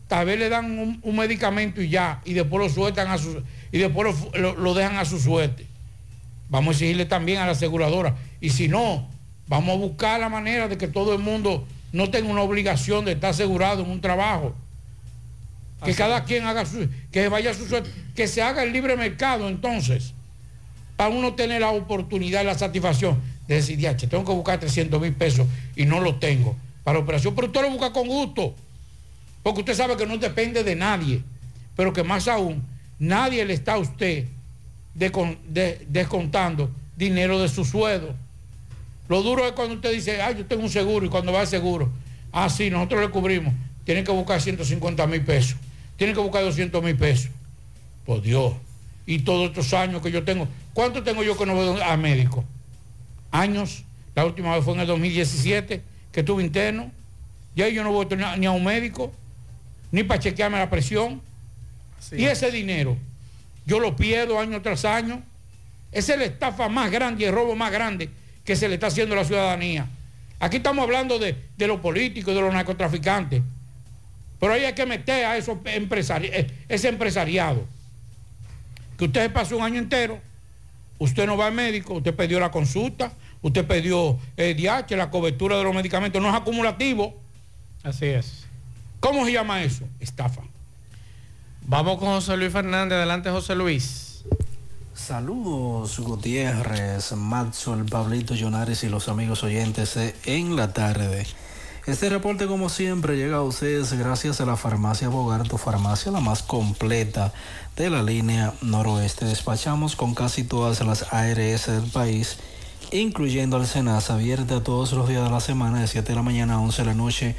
tal vez le dan un, medicamento y ya, y después lo sueltan a su, y después lo- lo dejan a su suerte. Vamos a exigirle también a la aseguradora. Y si no, vamos a buscar la manera de que todo el mundo no tenga una obligación de estar asegurado en un trabajo. Que cada quien haga su, que vaya a su suerte, que se haga el libre mercado entonces, para uno tener la oportunidad y la satisfacción de decir, ya, tengo que buscar 300 mil pesos y no lo tengo para operación, pero usted lo busca con gusto, porque usted sabe que no depende de nadie, pero que más aún, nadie le está a usted descon- de- descontando dinero de su sueldo. Lo duro es cuando usted dice, ah, yo tengo un seguro y cuando va al seguro, ah, sí, nosotros le cubrimos, tienen que buscar 150 mil pesos, tienen que buscar 200 mil pesos. Por Dios. Y todos estos años que yo tengo, ¿cuánto tengo yo que no voy a médico? Años. La última vez fue en el 2017 que estuve interno. Ya yo no voy a ni a un médico, ni para chequearme la presión. Y ese dinero, yo lo pierdo año tras año. Esa es la estafa más grande y el robo más grande que se le está haciendo a la ciudadanía. Aquí estamos hablando de, de los políticos, de los narcotraficantes. Pero ahí hay que meter a esos empresari eh, ese empresariado. Que usted pasó un año entero, usted no va al médico, usted perdió la consulta, usted perdió el DH, la cobertura de los medicamentos, no es acumulativo.
Así es.
¿Cómo se llama eso? Estafa.
Vamos con José Luis Fernández. Adelante, José Luis.
Saludos Gutiérrez, Maxwell, Pablito Llonares y los amigos oyentes en la tarde. Este reporte como siempre llega a ustedes gracias a la farmacia Bogar, tu farmacia la más completa de la línea noroeste. Despachamos con casi todas las ARS del país, incluyendo al Senasa, abierta todos los días de la semana de 7 de la mañana a 11 de la noche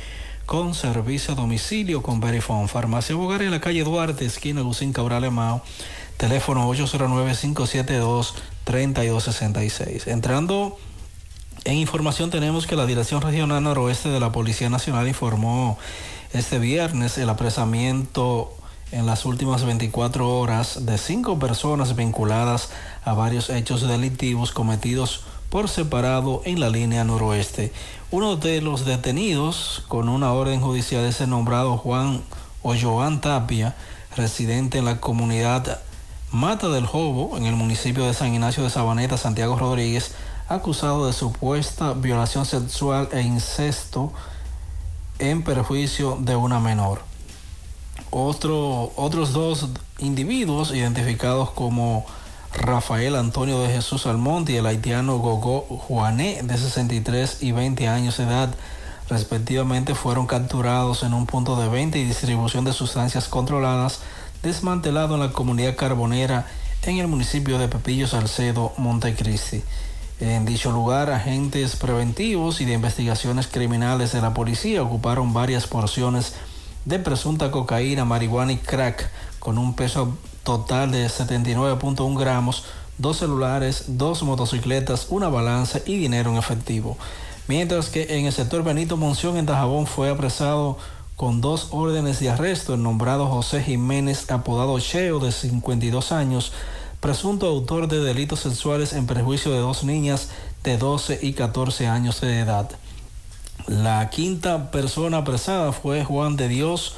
con servicio a domicilio con Verifone. Farmacia Bogar en la calle Duarte, esquina Lucín Cabral Emao, teléfono 809-572-3266. Entrando en información tenemos que la Dirección Regional Noroeste de la Policía Nacional informó este viernes el apresamiento en las últimas 24 horas de cinco personas vinculadas a varios hechos delictivos cometidos por separado en la línea noroeste. Uno de los detenidos con una orden judicial es el nombrado Juan o Joan Tapia, residente en la comunidad Mata del Jobo, en el municipio de San Ignacio de Sabaneta, Santiago Rodríguez, acusado de supuesta violación sexual e incesto en perjuicio de una menor. Otro, otros dos individuos identificados como Rafael Antonio de Jesús Almonte y el haitiano Gogo Juané de 63 y 20 años de edad respectivamente fueron capturados en un punto de venta y distribución de sustancias controladas desmantelado en la comunidad carbonera en el municipio de Pepillo Salcedo, Montecristi. En dicho lugar, agentes preventivos y de investigaciones criminales de la policía ocuparon varias porciones de presunta cocaína, marihuana y crack con un peso total de 79.1 gramos, dos celulares, dos motocicletas, una balanza y dinero en efectivo. Mientras que en el sector Benito Monción en Dajabón fue apresado con dos órdenes de arresto el nombrado José Jiménez, apodado Cheo, de 52 años, presunto autor de delitos sexuales en perjuicio de dos niñas de 12 y 14 años de edad. La quinta persona apresada fue Juan de Dios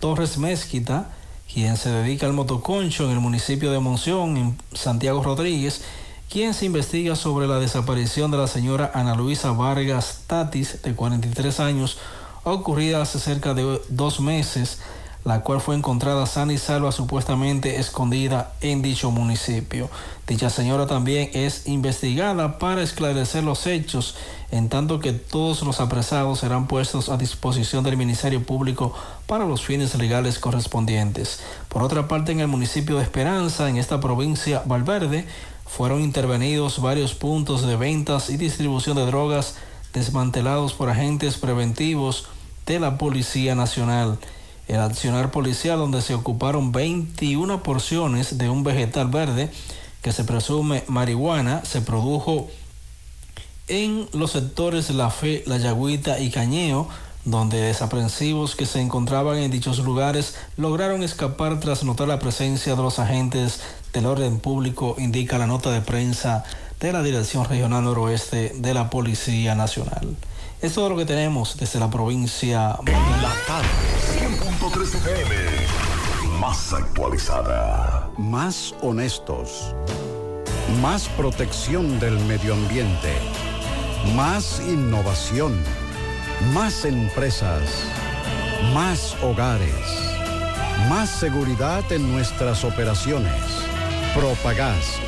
Torres Mezquita, quien se dedica al motoconcho en el municipio de Monción, en Santiago Rodríguez, quien se investiga sobre la desaparición de la señora Ana Luisa Vargas Tatis, de 43 años, ocurrida hace cerca de dos meses, la cual fue encontrada sana y salva supuestamente escondida en dicho municipio. Dicha señora también es investigada para esclarecer los hechos, en tanto que todos los apresados serán puestos a disposición del Ministerio Público para los fines legales correspondientes. Por otra parte, en el municipio de Esperanza, en esta provincia Valverde, fueron intervenidos varios puntos de ventas y distribución de drogas desmantelados por agentes preventivos de la Policía Nacional. El accionar policial donde se ocuparon 21 porciones de un vegetal verde que se presume marihuana se produjo en los sectores La Fe, La Yagüita y Cañeo, donde desaprensivos que se encontraban en dichos lugares lograron escapar tras notar la presencia de los agentes del orden público, indica la nota de prensa de la Dirección Regional Noroeste de la Policía Nacional. Es todo lo que tenemos desde la provincia.
La tarde, 100.3 FM, más actualizada.
Más honestos. Más protección del medio ambiente. Más innovación. Más empresas. Más hogares. Más seguridad en nuestras operaciones. Propagás.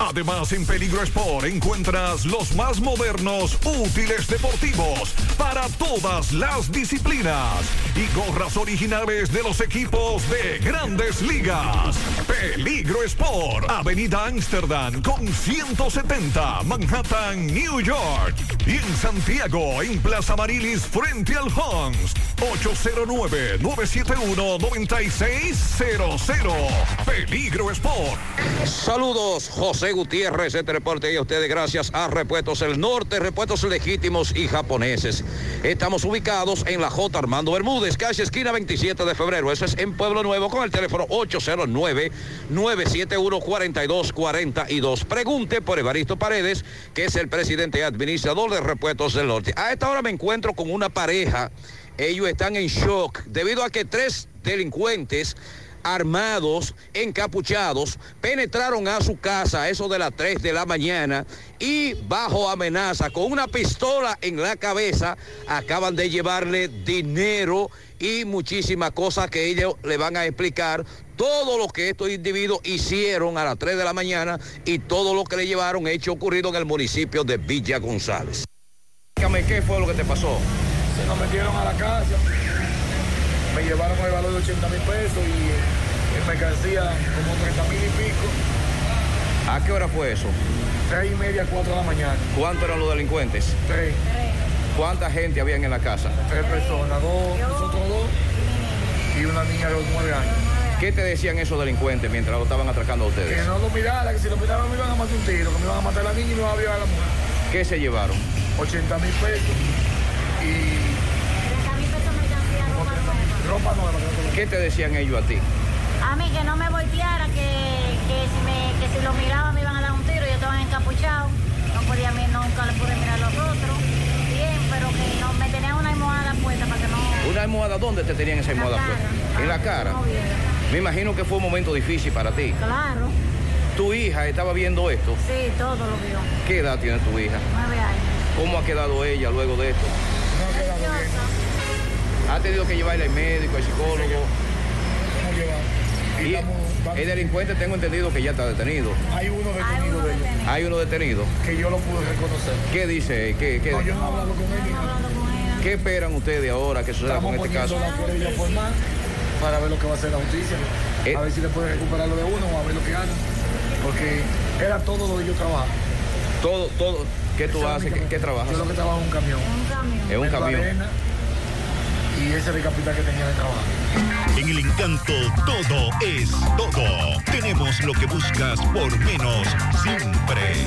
Además, en Peligro Sport encuentras los más modernos útiles deportivos para todas las disciplinas y gorras originales de los equipos de grandes ligas. Peligro Sport, Avenida Amsterdam con 170, Manhattan, New York. Y en Santiago, en Plaza Marilis, frente al Hans. 809-971-9600. Peligro Sport.
Saludos, José Gutiérrez, este reporte y a ustedes gracias a Repuestos del Norte, Repuestos Legítimos y Japoneses. Estamos ubicados en la J. Armando Bermúdez, calle esquina 27 de febrero. Eso es en Pueblo Nuevo con el teléfono 809-971-4242. Pregunte por Evaristo Paredes, que es el presidente administrador de Repuestos del Norte. A esta hora me encuentro con una pareja. Ellos están en shock debido a que tres delincuentes armados, encapuchados, penetraron a su casa a eso de las 3 de la mañana y bajo amenaza, con una pistola en la cabeza, acaban de llevarle dinero y muchísimas cosas que ellos le van a explicar todo lo que estos individuos hicieron a las 3 de la mañana y todo lo que le llevaron hecho ocurrido en el municipio de Villa González. ¿qué fue lo que te pasó?
Se nos metieron a la casa, me llevaron el valor de 80 mil pesos y en mercancía como 30 mil y pico.
¿A qué hora fue eso?
Tres y media, cuatro de la mañana.
¿Cuántos eran los delincuentes?
Tres.
¿Cuánta gente habían en la casa?
Tres personas, dos, nosotros dos y una niña de los nueve años.
¿Qué te decían esos delincuentes mientras lo estaban atracando a ustedes?
Que no lo mirara, que si lo miraran me iban a matar un tiro, que me iban a matar a la niña y me iban a violar a la mujer.
¿Qué se llevaron?
80 mil pesos y ropa nueva.
¿Qué te decían ellos a ti?
A mí que no me volteara, que, que, si me, que si lo miraba me iban a dar un tiro, yo estaba encapuchado, no podía nunca le pude mirar los otros, bien, pero que no, me tenían una almohada puesta para que no...
¿Una almohada? ¿Dónde te tenían esa almohada puesta? En la cara. Me imagino que fue un momento difícil para ti.
Claro,
¿Tu hija estaba viendo esto?
sí, todo lo vio,
¿Qué edad tiene tu hija?
nueve años.
¿Cómo ha quedado ella luego de esto? ¿Ha tenido que llevarle al médico, al psicólogo? Y el delincuente tengo entendido que ya está detenido.
Hay uno detenido de ellos,
Hay uno detenido.
que yo lo pude reconocer.
¿Qué dice? ¿Qué, qué,
No, yo no he hablado con él.
¿Qué esperan ustedes ahora que suceda
Estamos
con este caso?
la querella formal para ver lo que va a hacer la justicia.
Eh.
A ver si le puede recuperar lo de uno o a ver lo que hagan. Porque era todo lo que yo trabajo.
Todo, todo. ¿Qué tú haces? ¿Qué, qué trabajas?
Yo lo que trabajo en un camión.
Un
Vendo
camión.
Y ese es el capital que tenía de trabajo.
En el encanto todo es todo. Tenemos lo que buscas por menos siempre.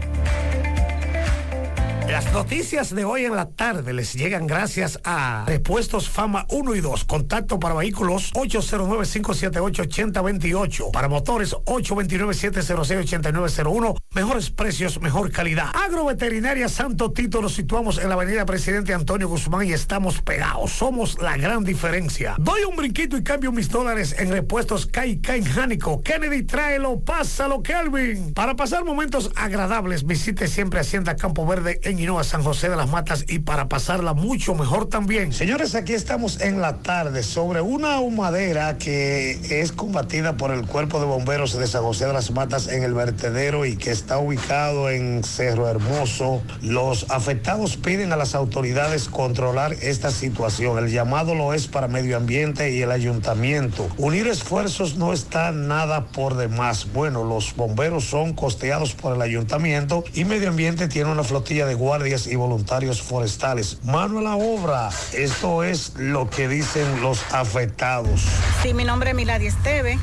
Las noticias de hoy en la tarde les llegan gracias a Repuestos Fama 1 y 2. Contacto para vehículos 809-578-8028. Para motores 829-706-8901. Mejores precios, mejor calidad. Agroveterinaria Santo Tito nos situamos en la avenida Presidente Antonio Guzmán y estamos pegados. Somos la gran diferencia. Doy un brinquito y cambio mis dólares en repuestos Kai Kai Jánico. Kennedy, tráelo, pásalo, Kelvin. Para pasar momentos agradables, visite siempre Hacienda Campo Verde en Hinoa, San José de las Matas y para pasarla mucho mejor también. Señores, aquí estamos en la tarde sobre una humadera que es combatida por el Cuerpo de Bomberos de San José de las Matas en el vertedero y que está ubicado en Cerro Hermoso. Los afectados piden a las autoridades controlar esta situación. El llamado lo es para medio ambiente y el ayuntamiento. Unir esfuerzos no está nada por demás. Bueno, los bomberos son costeados por el ayuntamiento y medio ambiente tiene una flotilla de guardias y voluntarios forestales. Mano a la obra. Esto es lo que dicen los afectados.
Sí, mi nombre es Milady Esteve.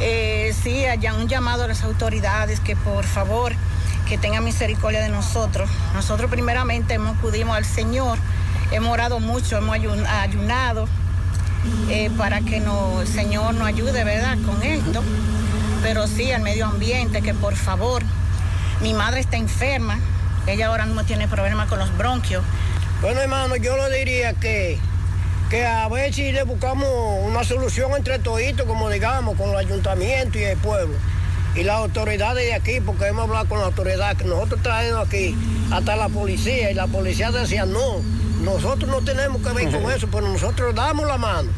Eh, sí, haya un llamado a las autoridades que por favor que tengan misericordia de nosotros. Nosotros primeramente hemos acudido al Señor, hemos orado mucho, hemos ayun- ayunado eh, para que no, el Señor nos ayude, ¿verdad?, con esto. Pero sí, al medio ambiente, que por favor, mi madre está enferma, ella ahora mismo tiene problemas con los bronquios.
Bueno, hermano, yo le diría que, que a ver si le buscamos una solución entre toditos, como digamos, con el ayuntamiento y el pueblo. Y las autoridades de aquí, porque hemos hablado con la autoridad, que nosotros traemos aquí hasta la policía, y la policía decía, no, nosotros no tenemos que ver con eso, pero nosotros damos la mano.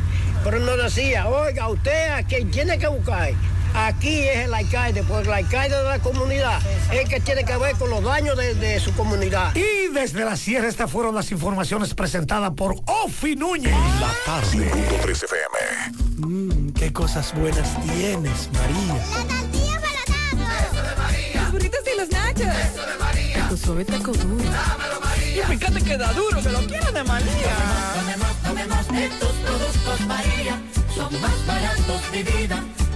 Pero nos decía, oiga, usted a quien tiene que buscar, aquí es el alcalde, porque el alcalde de la comunidad es el que tiene que ver con los daños de, de su comunidad.
Y desde la sierra estas fueron las informaciones presentadas por Ofi Núñez.
La tarde. 5.3 FM.
Mmm, qué cosas buenas tienes, María.
Los burritos y los nachos. Eso de María. Tu suave taco duro. Y fíjate que da duro, que lo quiero de María. Tomemos, tomemos, de tus productos María. Son más baratos de vida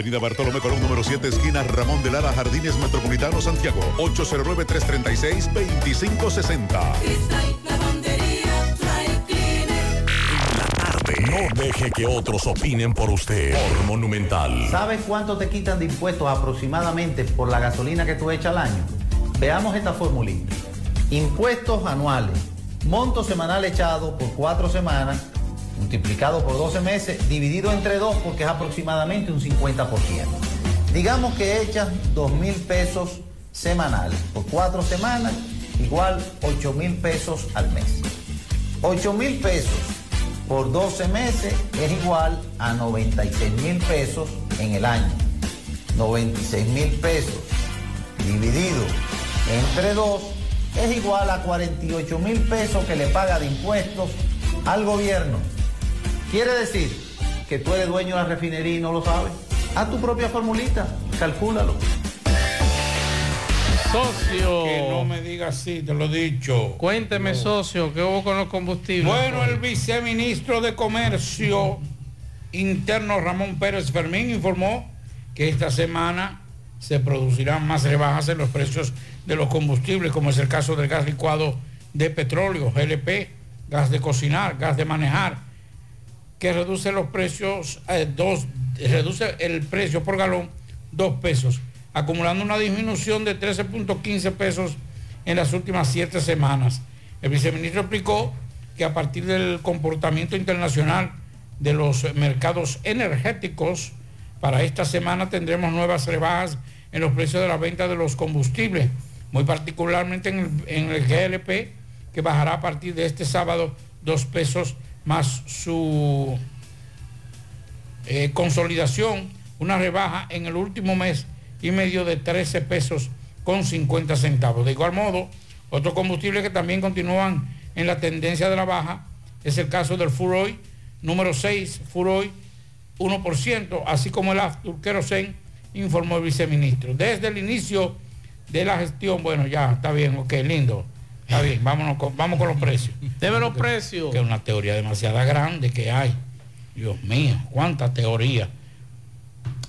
Avenida Bartolomé Colón, número 7, esquina Ramón de Lara, Jardines Metropolitano, Santiago. 809-336-2560.
Cristal, lavandería, dry cleaner.
No deje que otros opinen por usted. Por Monumental.
¿Sabes cuánto te quitan de impuestos aproximadamente por la gasolina que tú echas al año? Veamos esta formulita. Impuestos anuales. Monto semanal echado por cuatro semanas, multiplicado por 12 meses, dividido entre dos porque es aproximadamente un 50%. Digamos que echas 2 mil pesos semanales por cuatro semanas, igual 8 mil pesos al mes. 8 mil pesos por 12 meses es igual a 96 mil pesos en el año. 96 mil pesos dividido entre 2 es igual a 48 mil pesos que le paga de impuestos al gobierno. Quiere decir que tú eres dueño de la refinería y no lo sabes. Haz tu propia formulita, calcúlalo.
Socio.
Que no me diga así, te lo he dicho.
Cuénteme, socio, ¿qué hubo con los combustibles?
Bueno, el viceministro de Comercio Interno Ramón Pérez Fermín informó que esta semana se producirán más rebajas en los precios de los combustibles, como es el caso del gas licuado de petróleo, GLP, gas de cocinar, gas de manejar, que reduce los precios, eh, dos, reduce el precio por galón dos pesos, acumulando una disminución de 13.15 pesos en las últimas siete semanas. El viceministro explicó que a partir del comportamiento internacional de los mercados energéticos, para esta semana tendremos nuevas rebajas en los precios de la venta de los combustibles, muy particularmente en el, en el GLP, que bajará a partir de este sábado dos pesos más su eh, consolidación, una rebaja en el último mes y medio de 13 pesos con 50 centavos. De igual modo, otros combustibles que también continúan en la tendencia de la baja es el caso del Furoy número 6, Furoy 1%, así como el Aftur Kerosene, informó el viceministro. Desde el inicio de la gestión, bueno, ya, está bien, ok, lindo. Está bien, vámonos con, vamos con los precios.
Debe los precios.
Que es una teoría demasiado grande que hay. Dios mío, cuánta teoría.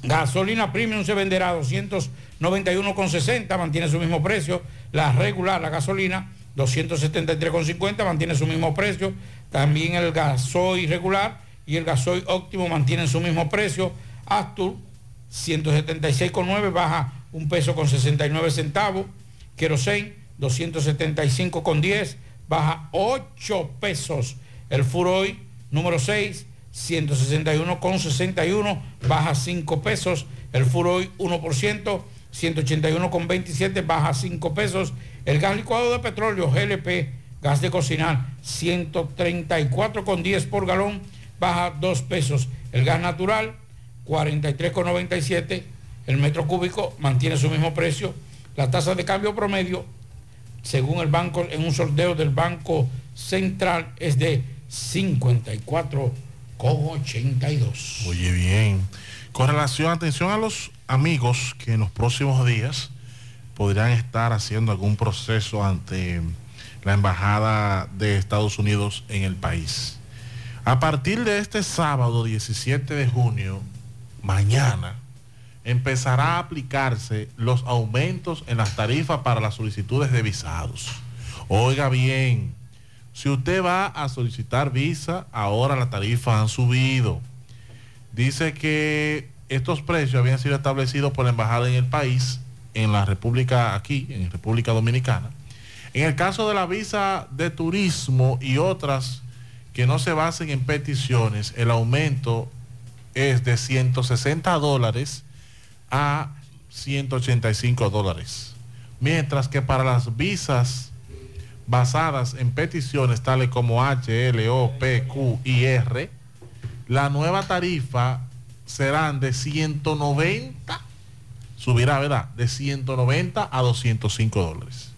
Gasolina premium se venderá a 291,60, mantiene su mismo precio. La regular, la gasolina, 273,50, mantiene su mismo precio. También el gasoil regular y el gasoil óptimo mantienen su mismo precio. Astur, 176,9, baja un peso con 69 centavos. Kerosene, 275,10, baja 8 pesos. El Furoy, número 6, 161,61, baja 5 pesos. El Furoy 1%, 181,27, baja 5 pesos. El gas licuado de petróleo, GLP, gas de cocinar, 134,10 por galón, baja 2 pesos. El gas natural, 43,97. El metro cúbico mantiene su mismo precio. La tasa de cambio promedio, según el banco, en un sorteo del Banco Central, es de 54,82.
Oye, bien. Con relación, atención a los amigos que en los próximos días podrían estar haciendo algún proceso ante la Embajada de Estados Unidos en el país. A partir de este sábado 17 de junio, mañana, empezará a aplicarse los aumentos en las tarifas para las solicitudes de visados. Oiga bien, si usted va a solicitar visa, ahora las tarifas han subido. Dice que estos precios habían sido establecidos por la embajada en el país, en la República aquí, en República Dominicana. En el caso de la visa de turismo y otras que no se basen en peticiones, el aumento es de 160 dólares a 185 dólares. Mientras que para las visas basadas en peticiones tales como H, L, O, P, Q y R, la nueva tarifa serán de 190, subirá, ¿verdad? De 190 a 205 dólares.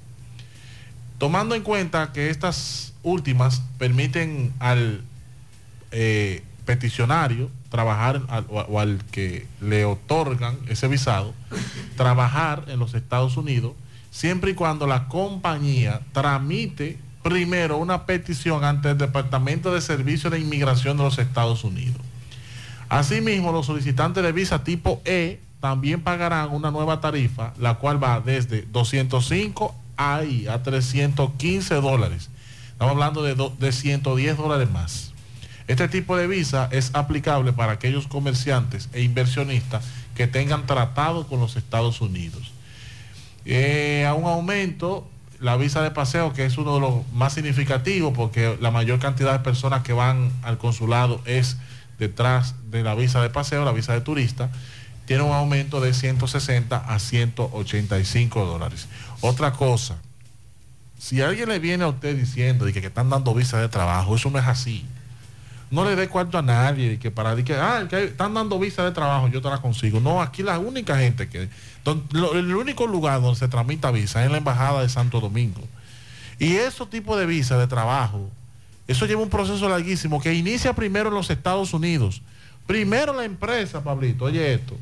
Tomando en cuenta que estas últimas permiten al eh, peticionario trabajar o, al que le otorgan ese visado, trabajar en los Estados Unidos, siempre y cuando la compañía tramite primero una petición ante el Departamento de Servicios de Inmigración de los Estados Unidos. Asimismo, los solicitantes de visa tipo E también pagarán una nueva tarifa, la cual va desde 205 ahí a 315 dólares. Estamos hablando de, do- de 110 dólares más. Este tipo de visa es aplicable para aquellos comerciantes e inversionistas que tengan tratado con los Estados Unidos. Eh, a un aumento, la visa de paseo, que es uno de los más significativos, porque la mayor cantidad de personas que van al consulado es detrás de la visa de paseo, la visa de turista, tiene un aumento de 160 a 185 dólares. Otra cosa, si alguien le viene a usted diciendo de que, que están dando visa de trabajo, eso no es así. No le dé cuarto a nadie que para que, ah, que están dando visa de trabajo, yo te la consigo. No, aquí la única gente que, el único lugar donde se tramita visa es en la embajada de Santo Domingo. Y esos tipos de visa de trabajo, eso lleva un proceso larguísimo que inicia primero en los Estados Unidos. Primero la empresa, Pablito, oye esto,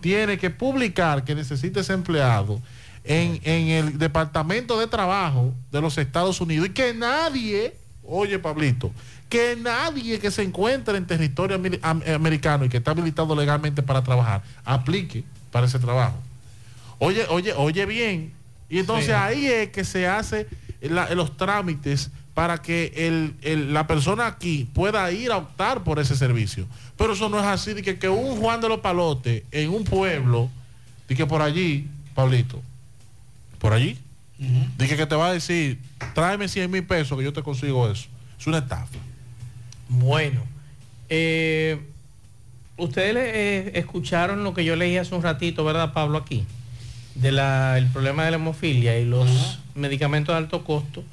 tiene que publicar que necesita ese empleado en, en el Departamento de Trabajo de los Estados Unidos y que nadie, oye Pablito, que nadie que se encuentre en territorio am- americano y que está habilitado legalmente para trabajar, aplique para ese trabajo. Oye, oye, oye bien. Y entonces
Sí.
ahí es que se hace la- los trámites para que el- el- la persona aquí pueda ir a optar por ese servicio. Pero eso no es así, de que, que un Juan de los Palotes en un pueblo, de que por allí, Pablito, por allí, de que, que te va a decir, tráeme 100 mil pesos que yo te consigo eso. Es una estafa.
Bueno, eh, ustedes eh, escucharon lo que yo leí hace un ratito, ¿verdad, Pablo? Aquí, del problema de la hemofilia y los medicamentos de alto costo.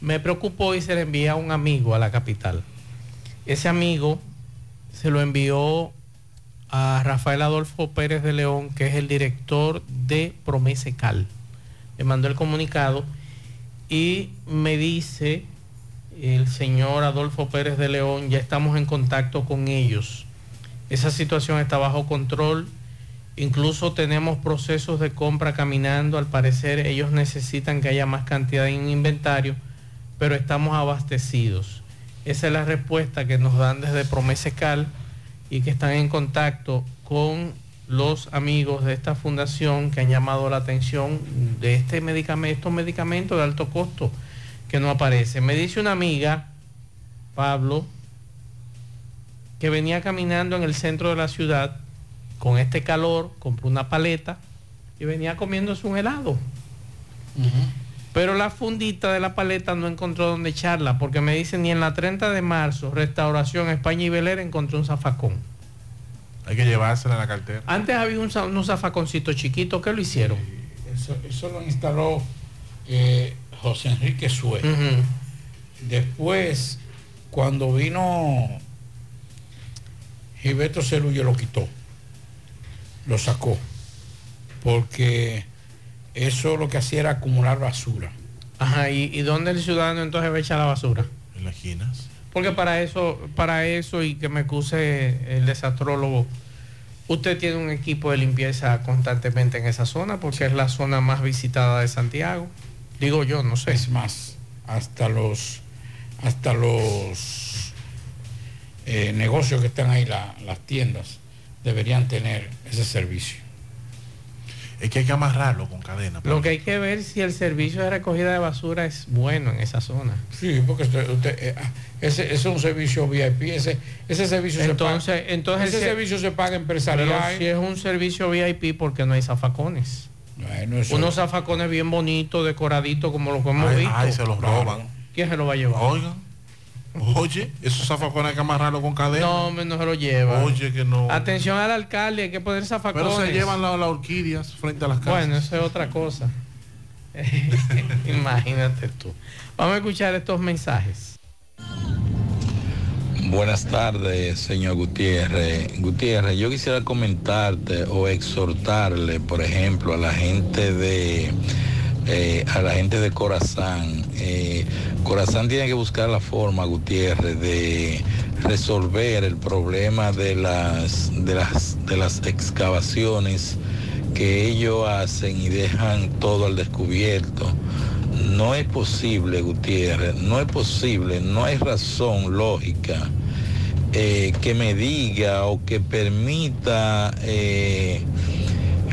Me preocupó y se le envía a un amigo a la capital. Ese amigo se lo envió a Rafael Adolfo Pérez de León, que es el director de Promesecal. Le mandó el comunicado y me dice el señor Adolfo Pérez de León, ya estamos en contacto con ellos. Esa situación está bajo control. Incluso tenemos procesos de compra caminando. Al parecer ellos necesitan que haya más cantidad en inventario, pero estamos abastecidos. Esa es la respuesta que nos dan desde Promesecal y que están en contacto con los amigos de esta fundación que han llamado la atención de este medicamento, estos medicamentos de alto costo que no aparecen. Me dice una amiga, Pablo, que venía caminando en el centro de la ciudad con este calor, compró una paleta y venía comiéndose un helado. Pero la fundita de la paleta no encontró dónde echarla, porque me dicen ni en la 30 de marzo, Restauración España y Belera encontró un zafacón.
Hay que llevársela en la cartera.
Antes había un, unos zafaconcitos chiquitos, ¿qué lo hicieron?
Eso, eso lo instaló eh, José Enrique Sue. Después, cuando vino Gilberto Celullo lo quitó, lo sacó, porque eso lo que hacía era acumular basura.
Ajá, ¿y, y dónde el ciudadano entonces va a echar la basura?
En las esquinas.
Porque para eso, para eso y que me acuse el desastrólogo, usted tiene un equipo de limpieza constantemente en esa zona porque es la zona más visitada de Santiago. Digo yo, no sé.
Es más, hasta los hasta los eh, negocios que están ahí, la- las tiendas, deberían tener ese servicio.
Es que hay que amarrarlo con cadena.
Lo que hay que ver si el servicio de recogida de basura es bueno en esa zona.
Sí, porque usted, usted, eh, ah, ese, ese es un servicio VIP, ese, ese servicio
Entonces,
se paga.
entonces
ese servicio se paga empresarial.
Pero si es un servicio VIP, porque no hay zafacones?
Eso-
Unos zafacones bien bonitos, decoraditos, como los que hemos
Ay,
visto.
ay, se los roban.
¿Quién se los va a llevar?
Oigan. Oye, esos zafacones hay que amarrarlo con cadena.
No, hombre, no se lo lleva.
Oye, que no.
Atención al alcalde, hay que poner zafacones.
Pero se llevan la- las orquídeas frente a las casas.
Bueno, eso es otra cosa. Imagínate tú. Vamos a escuchar estos mensajes.
Buenas tardes, señor Gutiérrez. Gutiérrez, yo quisiera comentarte o exhortarle, por ejemplo, a la gente de eh, a la gente de Corazán. Eh, Corazán tiene que buscar la forma, Gutiérrez, de resolver el problema de las de las de las excavaciones que ellos hacen y dejan todo al descubierto. No es posible, Gutiérrez, no es posible, no hay razón lógica eh, que me diga o que permita eh,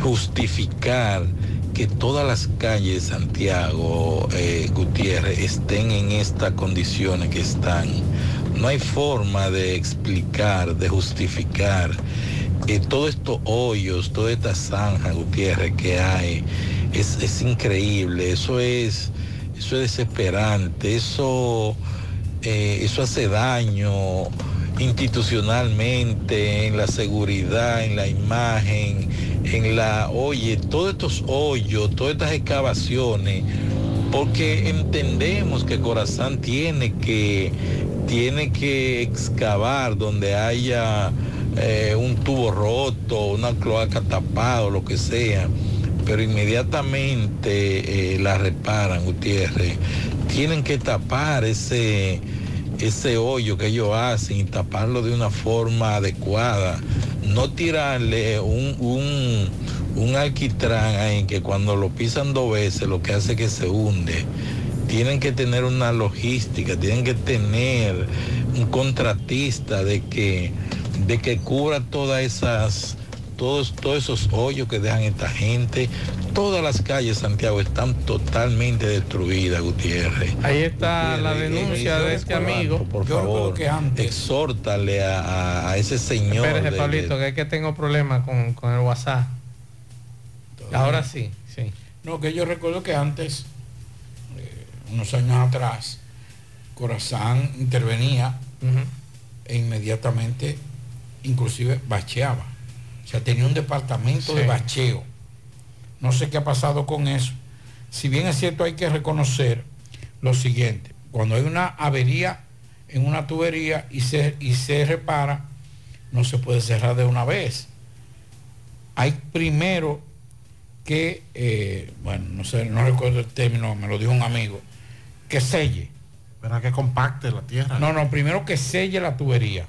justificar que todas las calles de Santiago, eh, Gutiérrez, estén en estas condiciones que están. No hay forma de explicar, de justificar eh, todos estos hoyos, toda esta zanja, Gutiérrez, que hay. Es, es increíble, eso es, eso es desesperante, eso, eh, eso hace daño institucionalmente, en la seguridad, en la imagen, en la, oye, todos estos hoyos, todas estas excavaciones, porque entendemos que Corazán tiene que, tiene que excavar donde haya eh, un tubo roto, una cloaca tapada lo que sea, pero inmediatamente eh, la reparan, Gutiérrez. Tienen que tapar ese, ese hoyo que ellos hacen y taparlo de una forma adecuada. No tirarle un, un, un alquitrán ahí que cuando lo pisan dos veces lo que hace que se hunde. Tienen que tener una logística, tienen que tener un contratista de que, de que cubra todas esas, todos, todos esos hoyos que dejan esta gente. Todas las calles de Santiago están totalmente destruidas, Gutiérrez.
Ahí está la
Gutiérrez,
denuncia de este amigo.
Por favor, exhórtale a, a- a ese señor.
Espérese,
de-
Pablito, que es que tengo problemas con, con el WhatsApp. Ahora sí, sí.
No, que yo recuerdo que antes, eh, unos años atrás, Corazán intervenía e inmediatamente, inclusive bacheaba. O sea, tenía un departamento de bacheo. No sé qué ha pasado con eso. Si bien es cierto, hay que reconocer lo siguiente. Cuando hay una avería en una tubería y se, y se repara, no se puede cerrar de una vez. Hay primero que, eh, bueno, no sé, no recuerdo el término, me lo dijo un amigo, que selle.
¿Verdad que compacte la tierra?
No, no, primero que selle la tubería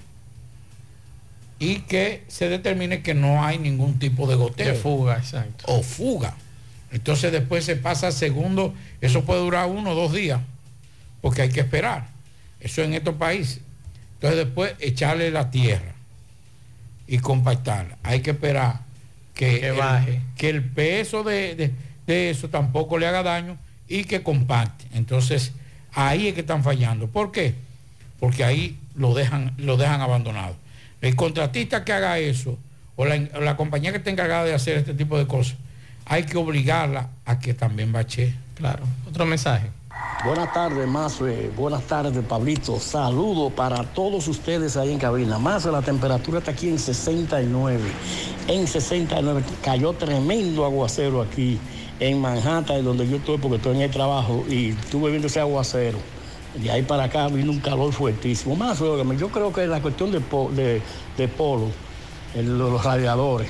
y que se determine que no hay ningún tipo de goteo.
De fuga, exacto.
O fuga. Entonces después se pasa a segundo, eso puede durar uno o dos días, porque hay que esperar. Eso en estos países. Entonces después echarle la tierra y compactarla. Hay que esperar que,
Que
el-
baje.
que el peso de, de- de eso tampoco le haga daño y que compacte. Entonces ahí es que están fallando. ¿Por qué? Porque ahí lo dejan, lo dejan abandonado. El contratista que haga eso, o la, o la compañía que esté encargada de hacer este tipo de cosas, hay que obligarla a que también bache.
Claro. Otro mensaje.
Buenas tardes, Mazue. Buenas tardes, Pablito. Saludo para todos ustedes ahí en cabina. Mazue, la temperatura está aquí en 69. En 69. Cayó tremendo aguacero aquí en Manhattan, donde yo estoy, porque estoy en el trabajo, y estuve viendo ese aguacero. De ahí para acá vino un calor fuertísimo. Óigame, yo creo que la cuestión de, de- polo, los radiadores,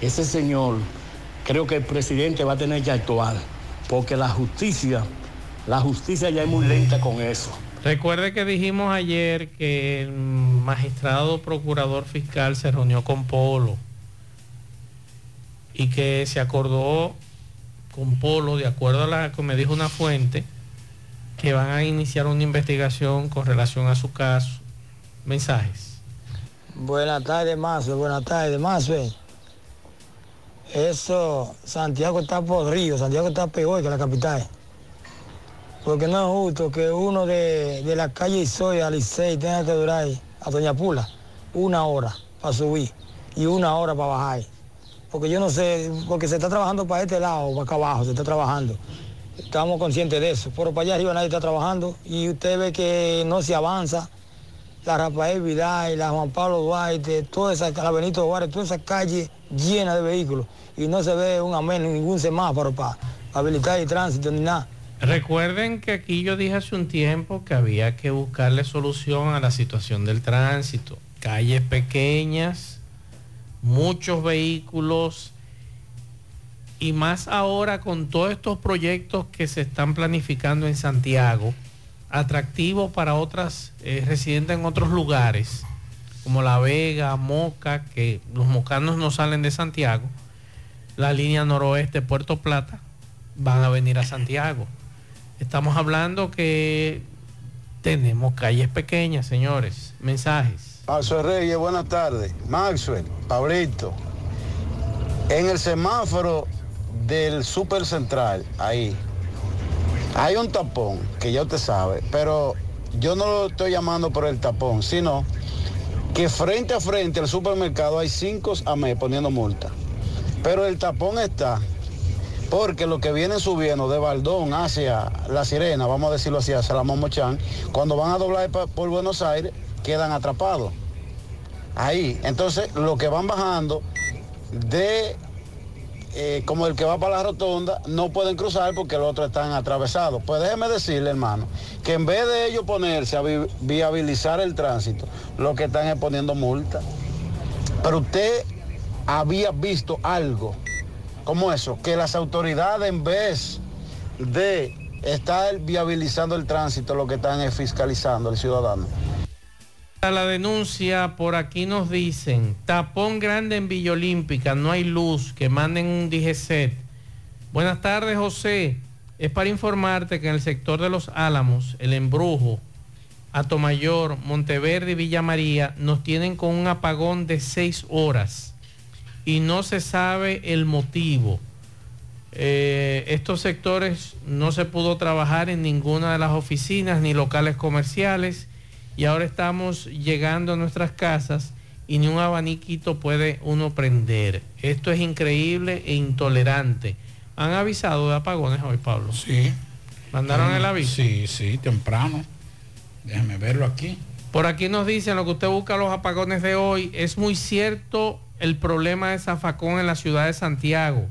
ese señor, creo que el presidente va a tener que actuar, porque la justicia, la justicia ya es muy lenta con eso.
Recuerde que dijimos ayer que el magistrado procurador fiscal se reunió con Polo y que se acordó con Polo, de acuerdo a la que me dijo una fuente, que van a iniciar una investigación con relación a su caso. Mensajes.
Buenas tardes, Mazo. Buenas tardes, Mazo. Eso, Santiago está podrido, Santiago está peor que la capital. Porque no es justo que uno de, de la calle Isoya a Licey tenga que durar a Doña Pula una hora para subir y una hora para bajar. Porque yo no sé, porque se está trabajando para este lado, para acá abajo, se está trabajando. Estamos conscientes de eso. Pero para allá arriba nadie está trabajando y usted ve que no se avanza la Rafael Vidal, la Juan Pablo Duarte, toda esa, la Benito toda esa calle llena de vehículos y no se ve un amén, ningún semáforo para habilitar el tránsito ni nada.
Recuerden que aquí yo dije hace un tiempo que había que buscarle solución a la situación del tránsito. Calles pequeñas, muchos vehículos y más ahora con todos estos proyectos que se están planificando en Santiago, atractivos para otras eh, residentes en otros lugares, como La Vega, Moca, que los mocanos no salen de Santiago, la línea noroeste Puerto Plata, van a venir a Santiago. Estamos hablando que tenemos calles pequeñas, señores. Mensajes.
Maxwell Reyes, buenas tardes. Maxwell, Pablito. En el semáforo del Super Central, ahí, hay un tapón, que ya usted sabe, pero yo no lo estoy llamando por el tapón, sino que frente a frente al supermercado hay cinco AME poniendo multa. Pero el tapón está porque lo que vienen subiendo de Baldón hacia La Sirena, vamos a decirlo así, hacia la Momochán, cuando van a doblar por Buenos Aires, quedan atrapados. Ahí. Entonces, lo que van bajando de eh, como el que va para la rotonda, no pueden cruzar porque los otros están atravesados. Pues déjeme decirle, hermano, que en vez de ellos ponerse a vi- viabilizar el tránsito, lo que están es poniendo multa. Pero usted había visto algo como eso, que las autoridades en vez de estar viabilizando el tránsito, lo que están es fiscalizando al ciudadano.
La denuncia, por aquí nos dicen, tapón grande en Villa Olímpica, no hay luz, que manden un DGCET. Buenas tardes, José. Es para informarte que en el sector de los Álamos, el Embrujo, Atomayor, Monteverde y Villa María nos tienen con un apagón de seis horas y no se sabe el motivo. Eh, estos sectores no se pudo trabajar en ninguna de las oficinas ni locales comerciales y ahora estamos llegando a nuestras casas y ni un abaniquito puede uno prender. Esto es increíble e intolerante. ¿Han avisado de apagones hoy, Pablo?
Sí.
¿Mandaron el aviso?
Sí, sí, temprano. Déjame verlo aquí.
Por aquí nos dicen lo que usted busca los apagones de hoy. Es muy cierto el problema de zafacón en la ciudad de Santiago.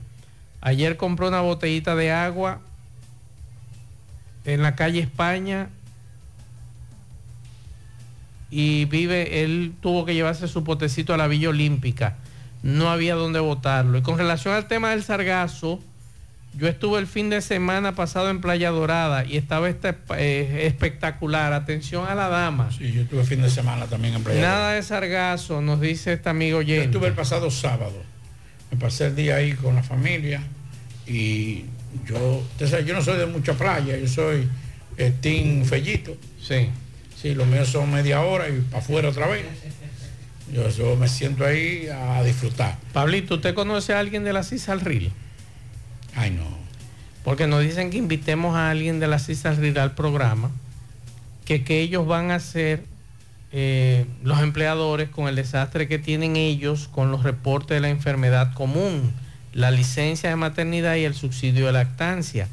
Ayer compré una botellita de agua en la calle España y vive, él tuvo que llevarse su potecito a la Villa Olímpica. No había dónde botarlo. Y con relación al tema del sargazo, yo estuve el fin de semana pasado en Playa Dorada y estaba este- eh, espectacular. Atención a la dama.
Sí, yo estuve fin de semana también en Playa
Nada de sargazo, nos dice este amigo
Yo estuve el pasado sábado. Me pasé el día ahí con la familia y yo, usted sabe, yo no soy de mucha playa, yo soy eh, Team Fellito.
Sí.
Sí, los míos son media hora y para afuera otra vez. Yo, yo me siento ahí a disfrutar.
Pablito, ¿usted conoce a alguien de la Cisal Ril?
Ay, no.
Porque nos dicen que invitemos a alguien de la Cisal Ril al programa, que, que ellos van a hacer eh, los empleadores con el desastre que tienen ellos con los reportes de la enfermedad común, la licencia de maternidad y el subsidio de lactancia,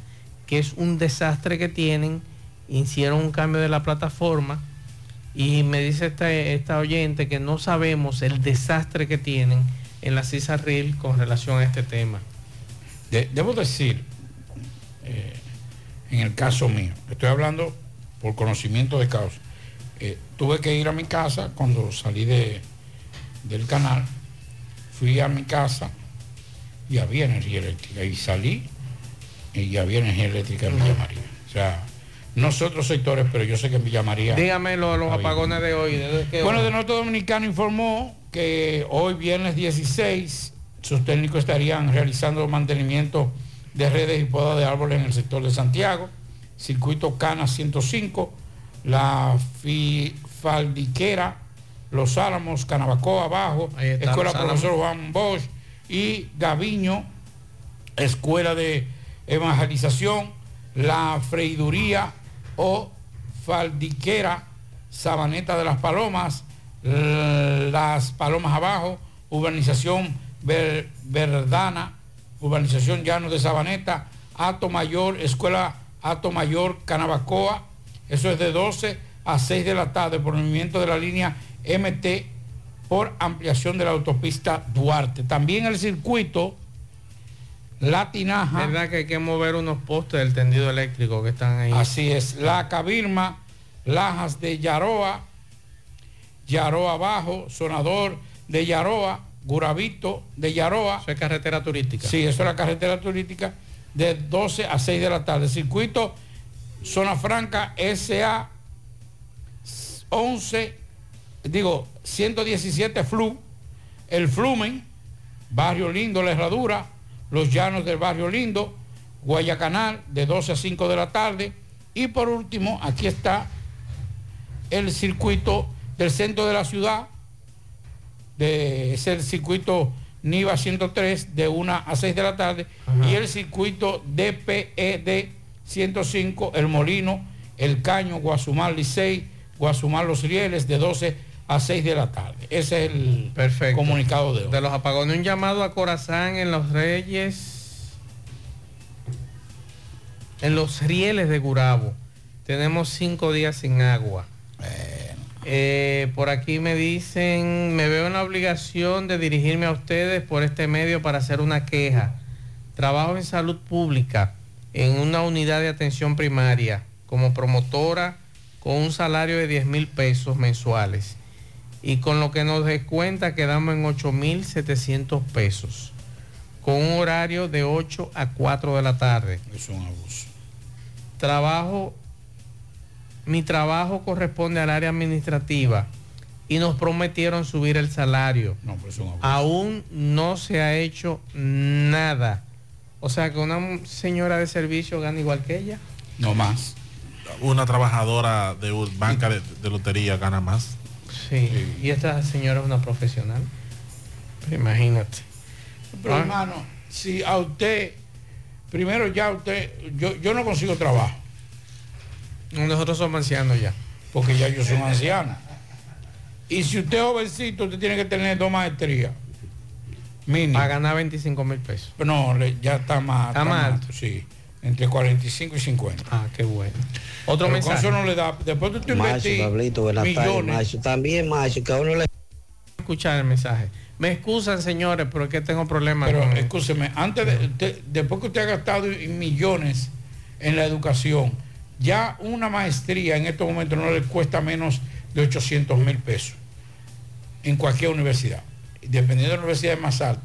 que es un desastre que tienen. Hicieron un cambio de la plataforma y me dice esta, esta oyente que no sabemos el desastre que tienen en la CISA RIL con relación a este tema.
De- debo decir, eh, en el caso mío, estoy hablando por conocimiento de causa. Eh, tuve que ir a mi casa cuando salí de, del canal, fui a mi casa y había energía eléctrica y salí y había energía eléctrica en Villa María. O sea, no sé otros sectores, pero yo sé que en Villa María...
Dígame lo- los apagones de hoy. ¿desde qué
Bueno, de Norte Dominicano informó que hoy viernes 16 sus técnicos estarían realizando mantenimiento de redes y podas de árboles en el sector de Santiago, circuito Cana 105, la Faldiquera, Los Álamos, Canabacoa abajo, Escuela. Profesor Juan Bosch y Gaviño, Escuela de Evangelización, la Freiduría o Faldiquera, Sabaneta de las Palomas, Las Palomas Abajo, Urbanización Ver- Verdana, Urbanización Llanos de Sabaneta, Ato Mayor, Escuela Ato Mayor, Canabacoa, eso es de 12 a 6 de la tarde por movimiento de la línea MT por ampliación de la autopista Duarte. También el circuito La Tinaja.
¿Verdad que hay que mover unos postes del tendido eléctrico que están ahí?
Así es, La Cabirma, Lajas de Yaroa, Yaroa Bajo, Sonador de Yaroa, Guravito de Yaroa.
Eso es carretera turística.
Sí, eso es la carretera turística de 12 a 6 de la tarde. Circuito Zona Franca SA 11, digo, 117 Flu, El Flumen, Barrio Lindo, La Herradura, Los Llanos del Barrio Lindo, Guayacanal de 12 a 5 de la tarde. Y por último, aquí está el circuito del centro de la ciudad, de, es el circuito NIVA 103 de 1 a 6 de la tarde y el circuito DPED 105 El Molino, El Caño, Guasumal Licey, Guasumal Los Rieles de 12 a 6 de la tarde. Ese es el comunicado de hoy.
De los apagones, un llamado a Corazán en los Reyes, en los rieles de Gurabo. Tenemos cinco días sin agua. Eh, por aquí me dicen, me veo en la obligación de dirigirme a ustedes por este medio para hacer una queja. Trabajo en salud pública en una unidad de atención primaria como promotora con un salario de 10 mil pesos mensuales y con lo que nos descuenta quedamos en 8.700 pesos, con un horario de 8 a 4 de la tarde.
Es un abuso.
Trabajo, mi trabajo corresponde al área administrativa y nos prometieron subir el salario.
No, pero es un abuso.
Aún no se ha hecho nada. O sea que una señora de servicio gana igual que ella.
No más.
Una trabajadora de banca de, de lotería gana más.
Sí. Y esta señora es una profesional. Pero imagínate.
Pero
Ah.
hermano, si a usted, primero ya usted, yo, yo no consigo trabajo.
Nosotros somos ancianos ya.
Porque ya yo soy un anciano. Y si usted es jovencito, usted tiene que tener dos maestrías. Mínimo.
Para ganar 25 mil pesos.
No, ya está más.
Está más alto.
Sí, entre 45 y 50.
Ah, qué bueno. Otro
Pero con
mensaje.
eso no le da. Después de usted
Macho,
invertir
Pablito, buenas tardes,
millones.
macho. También, macho, que a uno le...
escuchar el mensaje. Me excusan, señores, pero es que tengo problemas
Pero
con...
escúcheme, antes de, de- después que usted ha gastado millones en la educación, ya una maestría en estos momentos no le cuesta menos de 800 mil pesos en cualquier universidad. Dependiendo de la universidad más alta.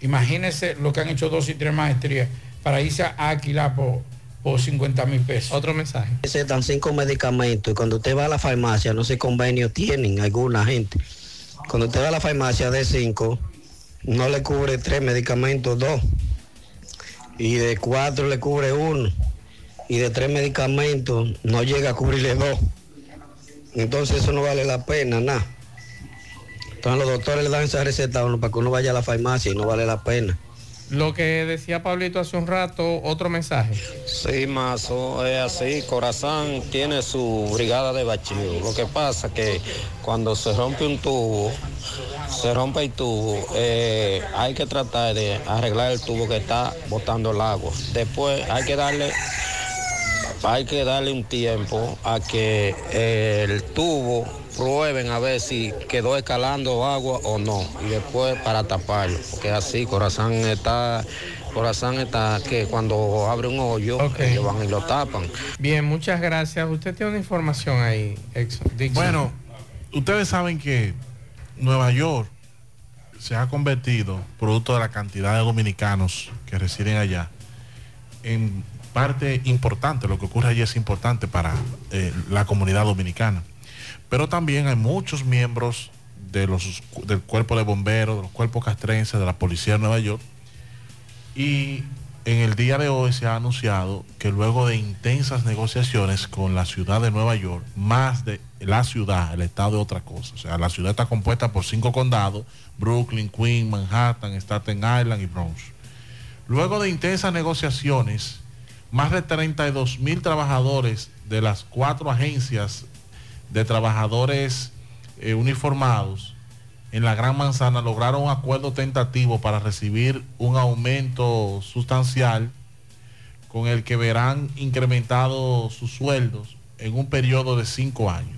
Imagínense lo que han hecho dos y tres maestrías para irse a alquilar por, por 50 mil pesos.
Otro mensaje.
Se dan cinco medicamentos y cuando usted va a la farmacia, no sé convenio tienen alguna gente. Cuando usted va a la farmacia de cinco, no le cubre tres medicamentos, dos. Y de cuatro le cubre uno. Y de tres medicamentos no llega a cubrirle dos. Entonces eso no vale la pena, nada. Entonces los doctores le dan esa receta a uno para que uno vaya a la farmacia y no vale la pena.
Lo que decía Pablito hace un rato, otro mensaje.
Sí, Mazo, es así. Corazán tiene su brigada de bacheo. Lo que pasa que cuando se rompe un tubo, se rompe el tubo, eh, hay que tratar de arreglar el tubo que está botando el agua. Después hay que darle, hay que darle un tiempo a que eh, el tubo prueben a ver si quedó escalando agua o no y después para taparlo porque así corazón está corazón está que cuando abre un hoyo ellos van y lo tapan
Bien, muchas gracias. Usted tiene una información ahí. Dixon.
Bueno, ustedes saben que Nueva York se ha convertido, producto de la cantidad de dominicanos que residen allá, en parte importante. Lo que ocurre allí es importante para eh, la comunidad dominicana. Pero también hay muchos miembros de los, del cuerpo de bomberos, de los cuerpos castrenses, de la policía de Nueva York. Y en el día de hoy se ha anunciado que luego de intensas negociaciones con la ciudad de Nueva York, más de la ciudad, el estado de otra cosa. O sea, la ciudad está compuesta por cinco condados, Brooklyn, Queens, Manhattan, Staten Island y Bronx. Luego de intensas negociaciones, más de 32 mil trabajadores de las cuatro agencias de trabajadores eh, uniformados en la Gran Manzana lograron un acuerdo tentativo para recibir un aumento sustancial con el que verán incrementados sus sueldos en un periodo de cinco años.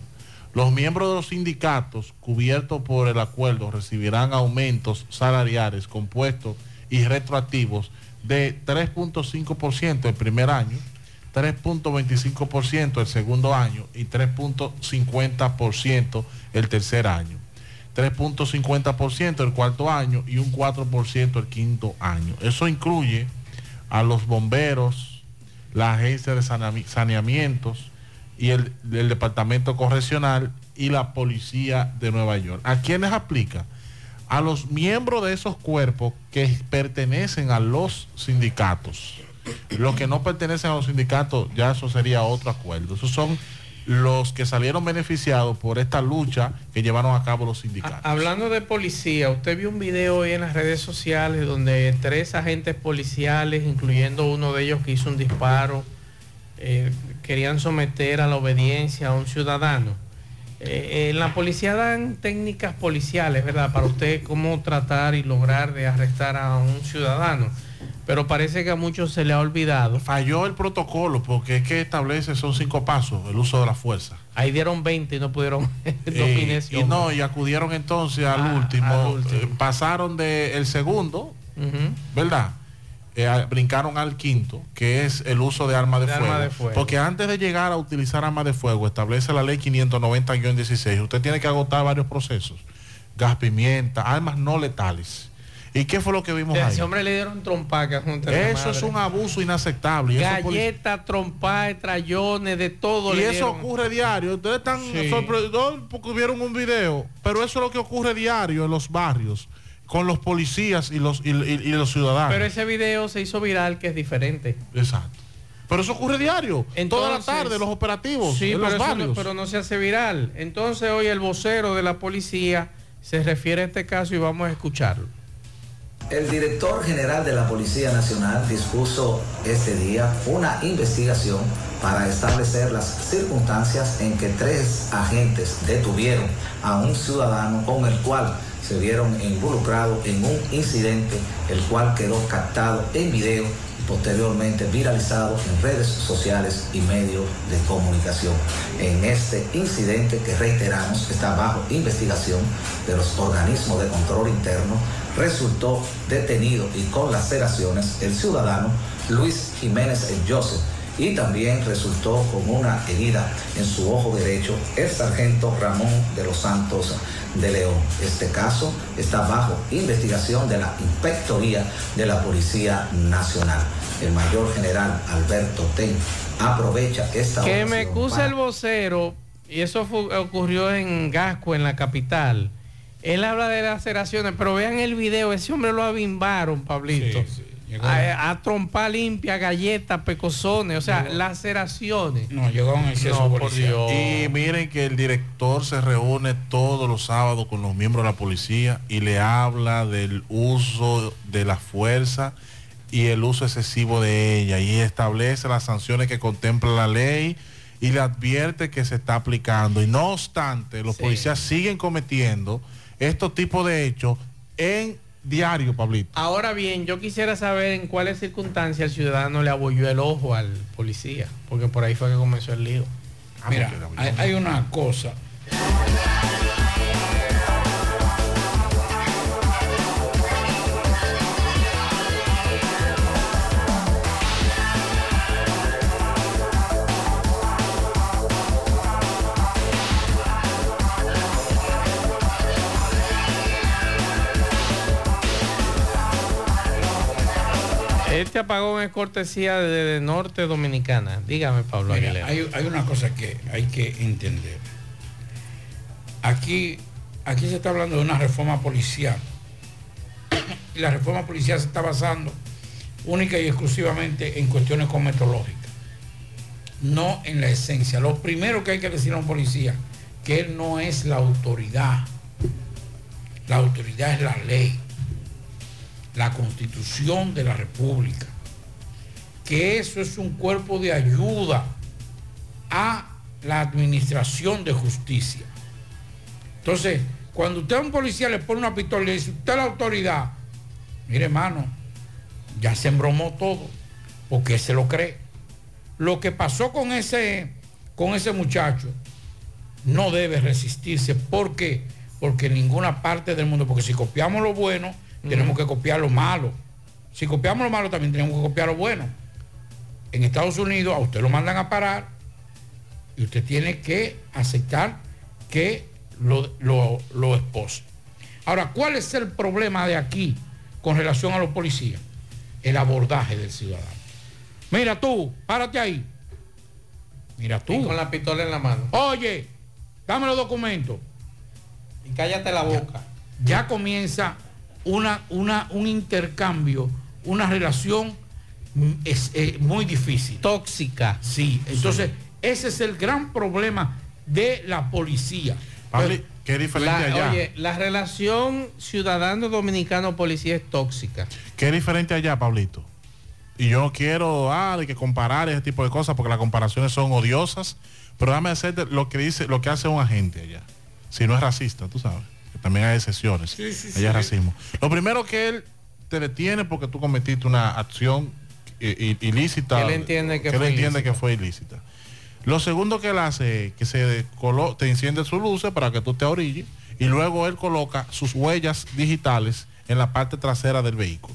Los miembros de los sindicatos cubiertos por el acuerdo recibirán aumentos salariales compuestos y retroactivos de 3.5% el primer año, 3.25% el segundo año y 3.50% el tercer año. 3.50% el cuarto año y un 4% el quinto año. Eso incluye a los bomberos, la agencia de saneamientos y el, el departamento correccional y la policía de Nueva York. ¿A quiénes aplica? A los miembros de esos cuerpos que pertenecen a los sindicatos. Los que no pertenecen a los sindicatos, ya eso sería otro acuerdo. Esos son los que salieron beneficiados por esta lucha que llevaron a cabo los sindicatos.
Hablando de policía, usted vio un video hoy en las redes sociales donde tres agentes policiales, incluyendo uno de ellos que hizo un disparo, eh, querían someter a la obediencia a un ciudadano. Eh, en la policía dan técnicas policiales, ¿verdad? Para usted cómo tratar y lograr de arrestar a un ciudadano. Pero parece que a muchos se le ha olvidado.
Falló el protocolo porque es que establece son cinco pasos el uso de la fuerza.
Ahí dieron 20 y no pudieron
Eh, y no, y acudieron entonces al
Ah,
último,
al último.
eh, pasaron del segundo, ¿verdad? Eh, a- brincaron al quinto, que es el uso de armas de,
De
fuego.
arma de fuego.
Porque antes de llegar a utilizar armas de fuego, establece la ley 590-16, usted tiene que agotar varios procesos. Gas pimienta, armas no letales. ¿Y qué fue lo que vimos
A
ahí?
ese hombre le dieron trompaca junto a
Eso es un abuso inaceptable.
Galletas, trompadas, trayones, de todo.
y
le
eso
dieron.
ocurre diario. Ustedes están
Sí.
sorprendidos porque vieron un video, pero eso es lo que ocurre diario en los barrios con los policías y los, y, y- y los ciudadanos.
Pero ese video se hizo viral que es diferente.
Exacto. Pero eso ocurre diario, toda la
Entonces-
tarde, los operativos
Sí,
en
pero,
los
no,
barrios.
pero no se hace viral. Entonces hoy el vocero de la policía se refiere a este caso y vamos a escucharlo.
El director general de la Policía Nacional dispuso este día una investigación para establecer las circunstancias en que tres agentes detuvieron a un ciudadano con el cual se vieron involucrados en un incidente, el cual quedó captado en video y posteriormente viralizado en redes sociales y medios de comunicación. En este incidente que reiteramos está bajo investigación de los organismos de control interno, resultó detenido y con laceraciones el ciudadano Luis Jiménez El Joseph, y también resultó con una herida en su ojo derecho el sargento Ramón de los Santos de León. Este caso está bajo investigación de la Inspectoría de la Policía Nacional. El mayor general Alberto Ten aprovecha esta
Que me excusa el vocero, y eso ocurrió en Gasco, en la capital. Él habla de laceraciones, pero vean el video, ese hombre lo abimbaron, Pablito. a, a trompa limpia, galletas, pecosones, o sea, laceraciones.
No, llegó un exceso
No, por
policial.
Dios.
Y miren que el director se reúne todos los sábados con los miembros de la policía y le habla del uso de la fuerza y el uso excesivo de ella y establece las sanciones que contempla la ley y le advierte que se está aplicando. Y no obstante, los
Sí.
policías siguen cometiendo estos tipos de hechos en diario, Pablito.
Ahora bien, yo quisiera saber en cuáles circunstancias el ciudadano le abolló el ojo al policía, porque por ahí fue que comenzó el lío.
Mira, hay, hay una cosa.
Este apagón es cortesía de, de Norte Dominicana. Dígame, Pablo
Mira,
Aguilera.
hay, hay una cosa que hay que entender. Aquí, aquí se está hablando de una reforma policial. Y la reforma policial se está basando única y exclusivamente en cuestiones cosmetológicas, no en la esencia. Lo primero que hay que decir a un policía, que él no es la autoridad. La autoridad es la ley, la constitución de la república. Que eso es un cuerpo de ayuda a la administración de justicia. Entonces, cuando usted a un policía le pone una pistola y le dice, usted la autoridad, mire hermano, ya se embromó todo, porque se lo cree. Lo que pasó con ese, con ese muchacho no debe resistirse. ¿Por qué? Porque en ninguna parte del mundo, porque si copiamos lo bueno, tenemos que copiar lo malo. Si copiamos lo malo, también tenemos que copiar lo bueno. En Estados Unidos a usted lo mandan a parar y usted tiene que aceptar que lo, lo, lo. Ahora, ¿cuál es el problema de aquí con relación a los policías? El abordaje del ciudadano. Mira tú, párate ahí. Mira tú.
Y con la pistola en la mano.
Oye, dame los documentos.
Y cállate la boca.
Ya comienza una, una, un intercambio, una relación mm, es, eh, muy difícil.
Tóxica.
Sí, entonces ese es el gran problema de la policía.
Pabli, qué diferente
La-
allá.
oye, la relación ciudadano dominicano-policía es tóxica.
¿Qué diferente allá, Pablito? Y yo no quiero ah, que comparar ese tipo de cosas porque las comparaciones son odiosas, pero dame hacerte lo que dice, lo que hace un agente allá. Si no es racista, tú sabes. También hay excepciones.
Sí, sí,
allá
sí.
racismo. Lo primero que él te detiene porque tú cometiste una acción i- ilícita.
Él entiende que
él
fue
entiende
ilícita.
que fue ilícita. Lo segundo que él hace es que se colo- te enciende sus luces para que tú te orilles y luego él coloca sus huellas digitales en la parte trasera del vehículo.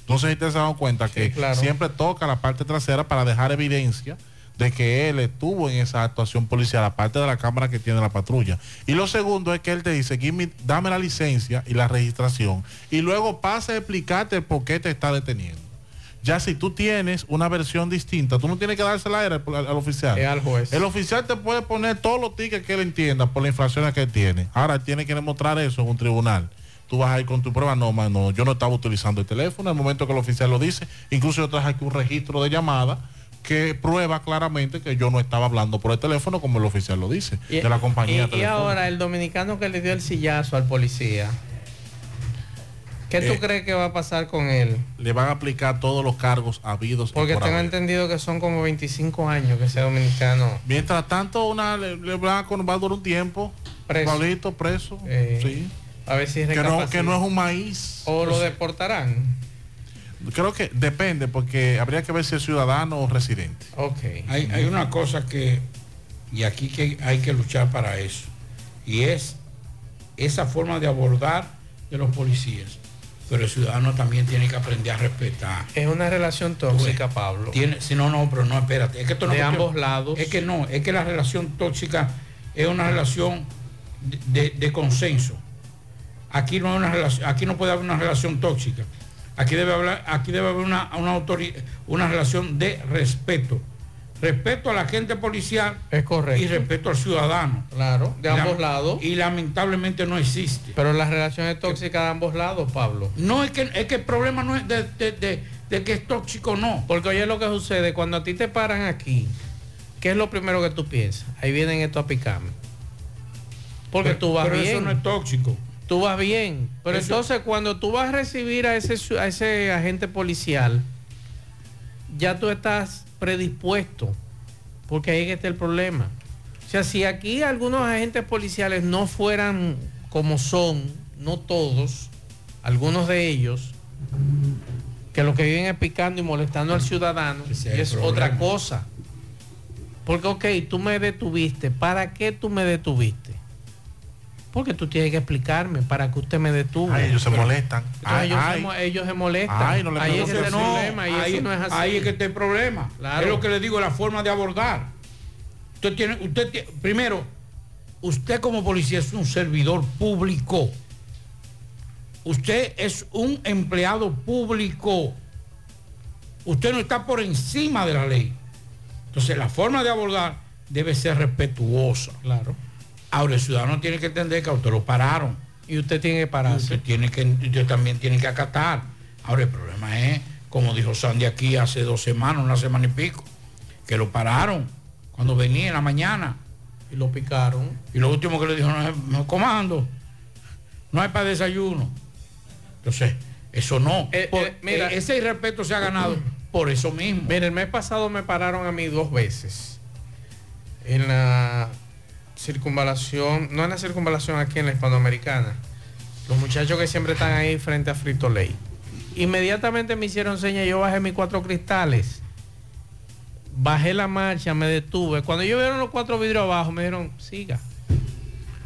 Entonces ustedes se dan cuenta que
claro.
siempre toca la parte trasera para dejar evidencia de que él estuvo en esa actuación policial, aparte de la cámara que tiene la patrulla. Y lo segundo es que él te dice, "Give me- dame la licencia y la registración. Y luego pasa a explicarte el por qué te está deteniendo. Ya si tú tienes una versión distinta, tú no tienes que dársela a él, al, al oficial.
Es al juez.
El oficial te puede poner todos los tickets que él entienda por la infracción que él tiene. Ahora él tiene que demostrar eso en un tribunal. Tú vas a ir con tu prueba, no, mano, yo no estaba utilizando el teléfono en el momento que el oficial lo dice. Incluso yo traje aquí un registro de llamada que prueba claramente que yo no estaba hablando por el teléfono como el oficial lo dice,
Y,
de la compañía
y- y ahora el dominicano que le dio el sillazo al policía. ¿Qué tú
Eh,
crees que va a pasar con él?
Le van a aplicar todos los cargos habidos.
Porque
por
tengo
haber.
entendido que son como 25 años que ese dominicano.
Mientras tanto, una, le, le van a, va a durar un tiempo.
Preso.
Pablito, preso.
Eh,
sí.
A ver si
Que no, que no es un maíz.
O lo
Pues,
deportarán.
Creo que depende, porque habría que ver si es ciudadano o residente.
Ok.
Hay, hay una cosa que, y aquí que hay que luchar para eso, y es esa forma de abordar de los policías. pero el ciudadano también tiene que aprender a respetar.
Es una relación tóxica, Pablo.
Tiene, si no, no, pero no, espérate. Es que esto no
De
cuestión-
ambos lados.
Es que no, es que la relación tóxica es una relación de, de- de consenso. Aquí no hay una relación, aquí no puede haber una relación tóxica. Aquí debe hablar, aquí debe haber una, una, una relación de respeto. Respeto a la gente policial
es correcto.
y respeto al ciudadano.
Claro, de ambos lados.
Y lamentablemente no existe.
Pero las relaciones tóxicas de ambos lados, Pablo.
No es que, es que el problema no es de, de- de- de que es tóxico, no.
Porque oye lo que sucede, cuando a ti te paran aquí, ¿qué es lo primero que tú piensas? Ahí vienen estos a picarme. Porque
Pero-
tú vas
pero
bien.
eso no es tóxico.
Tú vas bien. Pero
Eso-
entonces cuando tú vas a recibir a ese, su- a ese agente policial, ya tú estás predispuesto. Porque ahí está el problema. O sea, si aquí algunos agentes policiales no fueran como son, no todos, algunos de ellos, que lo que viven es picando y molestando al ciudadano,
es el
es
problema.
otra cosa. Porque, ok, tú me detuviste. ¿Para qué tú me detuviste? Porque tú tienes que explicarme para que usted me detuvo.
Ay, ellos se molestan.
Entonces
Ay,
ellos,
ay.
se, mo- ellos se molestan.
Ay, no le
ahí es que está el
No,
problema y
ahí,
eso no es así.
ahí es que está el problema.
Claro.
Es lo que le digo, la forma de abordar. Usted tiene, usted primero, usted como policía es un servidor público. Usted es un empleado público. Usted no está por encima de la ley. Entonces la forma de abordar debe ser respetuosa.
Claro.
Ahora el ciudadano tiene que entender que a usted lo pararon.
Y usted tiene que pararse.
Usted tiene que, usted también tiene que acatar. Ahora el problema es, como dijo Sandy aquí hace dos semanas, una semana y pico, que lo pararon cuando venía en la mañana.
Y lo picaron.
Y lo último que le dijo, no, es- no comando, no hay para desayuno. Entonces, eso no.
Eh,
Por-
eh, mira.
eh, ese irrespeto se ha ganado por eso mismo.
Mira, el mes pasado me pararon a mí dos veces. En la circunvalación, no en la circunvalación aquí en la hispanoamericana. Los muchachos que siempre están ahí frente a Frito Ley. Inmediatamente me hicieron señas, yo bajé mis cuatro cristales. Bajé la marcha, me detuve. Cuando yo vieron los cuatro vidrios abajo, me dijeron, siga.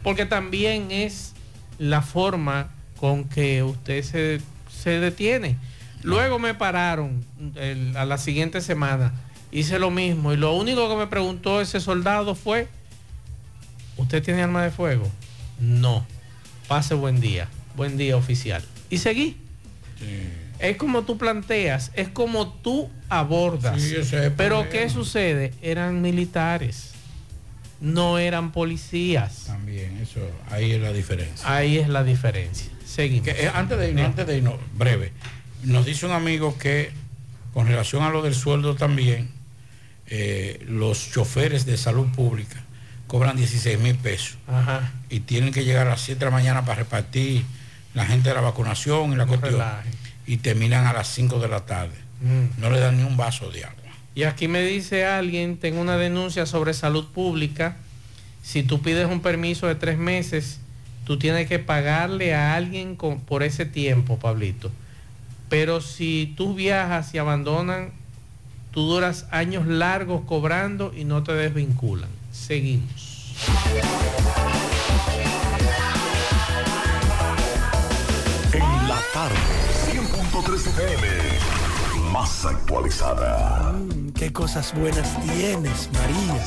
Porque también es la forma con que usted se, se detiene. Luego me pararon a la siguiente semana. Hice lo mismo. Y lo único que me preguntó ese soldado fue, ¿usted tiene arma de fuego? No. Pase buen día. Buen día oficial. Y seguí. Es como tú planteas, es como tú abordas.
Sí, ese es el
Pero
problema.
¿qué sucede? Eran militares, no eran policías.
También, eso, ahí es la diferencia.
Ahí es la diferencia. Seguimos.
Que, eh, antes de irnos, antes de irnos, breve, nos dice un amigo que con relación a lo del sueldo también, eh, los choferes de salud pública cobran 16 mil pesos
Ajá.
y tienen que llegar a las 7 de la mañana para repartir la gente de la vacunación y la cuestión
relaje.
y terminan a las 5 de la tarde.
Mm.
No le dan ni un vaso de agua.
Y aquí me dice alguien, tengo una denuncia sobre salud pública. Si tú pides un permiso de tres meses, tú tienes que pagarle a alguien con- por ese tiempo, Pablito. Pero si tú viajas y abandonan, tú duras años largos cobrando y no te desvinculan. Seguimos.
En la tarde, 100.3 FM, más actualizada.
Qué cosas buenas tienes, María.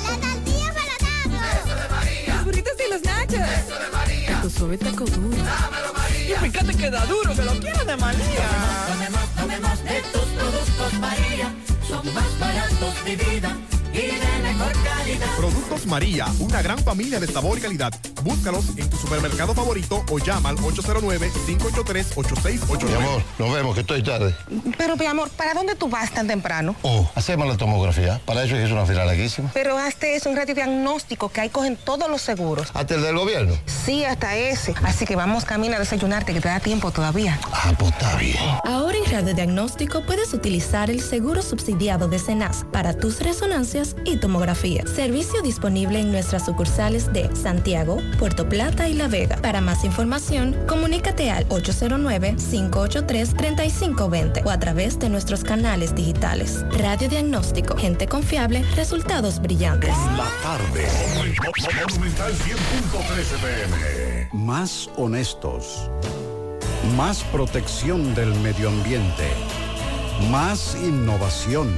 Los burritos y los nachos. Eso de María. Tu suave taco duro. Dámelo, María. Y fíjate que da duro, que lo quiero de María.
Tomemos, tomemos de tus productos María. Son más baratos de vida y de mejor calidad.
Productos María, una gran familia de sabor y calidad. Búscalos en tu supermercado favorito o llama al 809-583-8689.
Mi amor, nos vemos, que estoy tarde.
Pero, mi amor, ¿para dónde tú vas tan temprano?
Oh, hacemos la tomografía. Para eso es una fila larguísima.
Pero hazte eso, un radiodiagnóstico que ahí cogen todos los seguros.
¿Hasta el del gobierno?
Sí, hasta ese. Así que vamos camino a desayunarte, que te da tiempo todavía.
Ah, pues está bien.
Ahora en radiodiagnóstico puedes utilizar el seguro subsidiado de CENAS para tus resonancias y tomografía. Servicio disponible en nuestras sucursales de Santiago, Puerto Plata y La Vega. Para más información, comunícate al 809-583-3520 o a través de nuestros canales digitales. Radiodiagnóstico, gente confiable, resultados brillantes.
La tarde. Monumental 100.3 FM.
Más honestos.
Más protección del medio ambiente. Más innovación.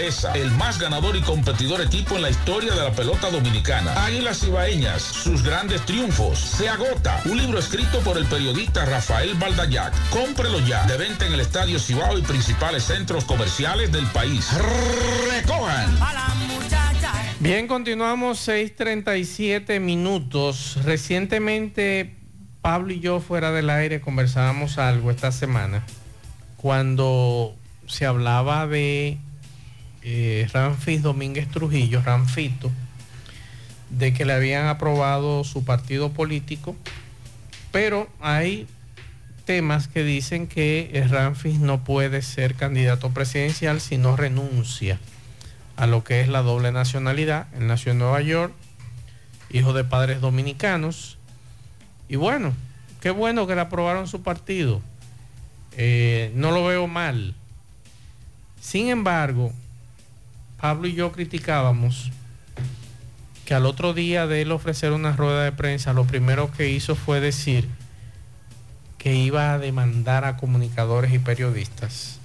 grandeza, el más ganador y competidor equipo en la historia de la pelota dominicana. Águilas Ibaeñas, sus grandes triunfos. Se agota. Un libro escrito por el periodista Rafael Baldayac. Cómprelo ya. De venta en el Estadio Cibao y principales centros comerciales del país. Recojan.
Bien, continuamos 6:37 minutos. Recientemente Pablo y yo fuera del aire conversábamos algo esta semana cuando se hablaba de eh, Ramfis Domínguez Trujillo, Ramfito, de que le habían aprobado su partido político, pero hay temas que dicen que eh, Ramfis no puede ser candidato presidencial si no renuncia a lo que es la doble nacionalidad. Él nació en Nueva York, hijo de padres dominicanos, y bueno, qué bueno que le aprobaron su partido. Eh, no lo veo mal. Sin embargo, Pablo y yo criticábamos que al otro día de él ofrecer una rueda de prensa, lo primero que hizo fue decir que iba a demandar a comunicadores y periodistas.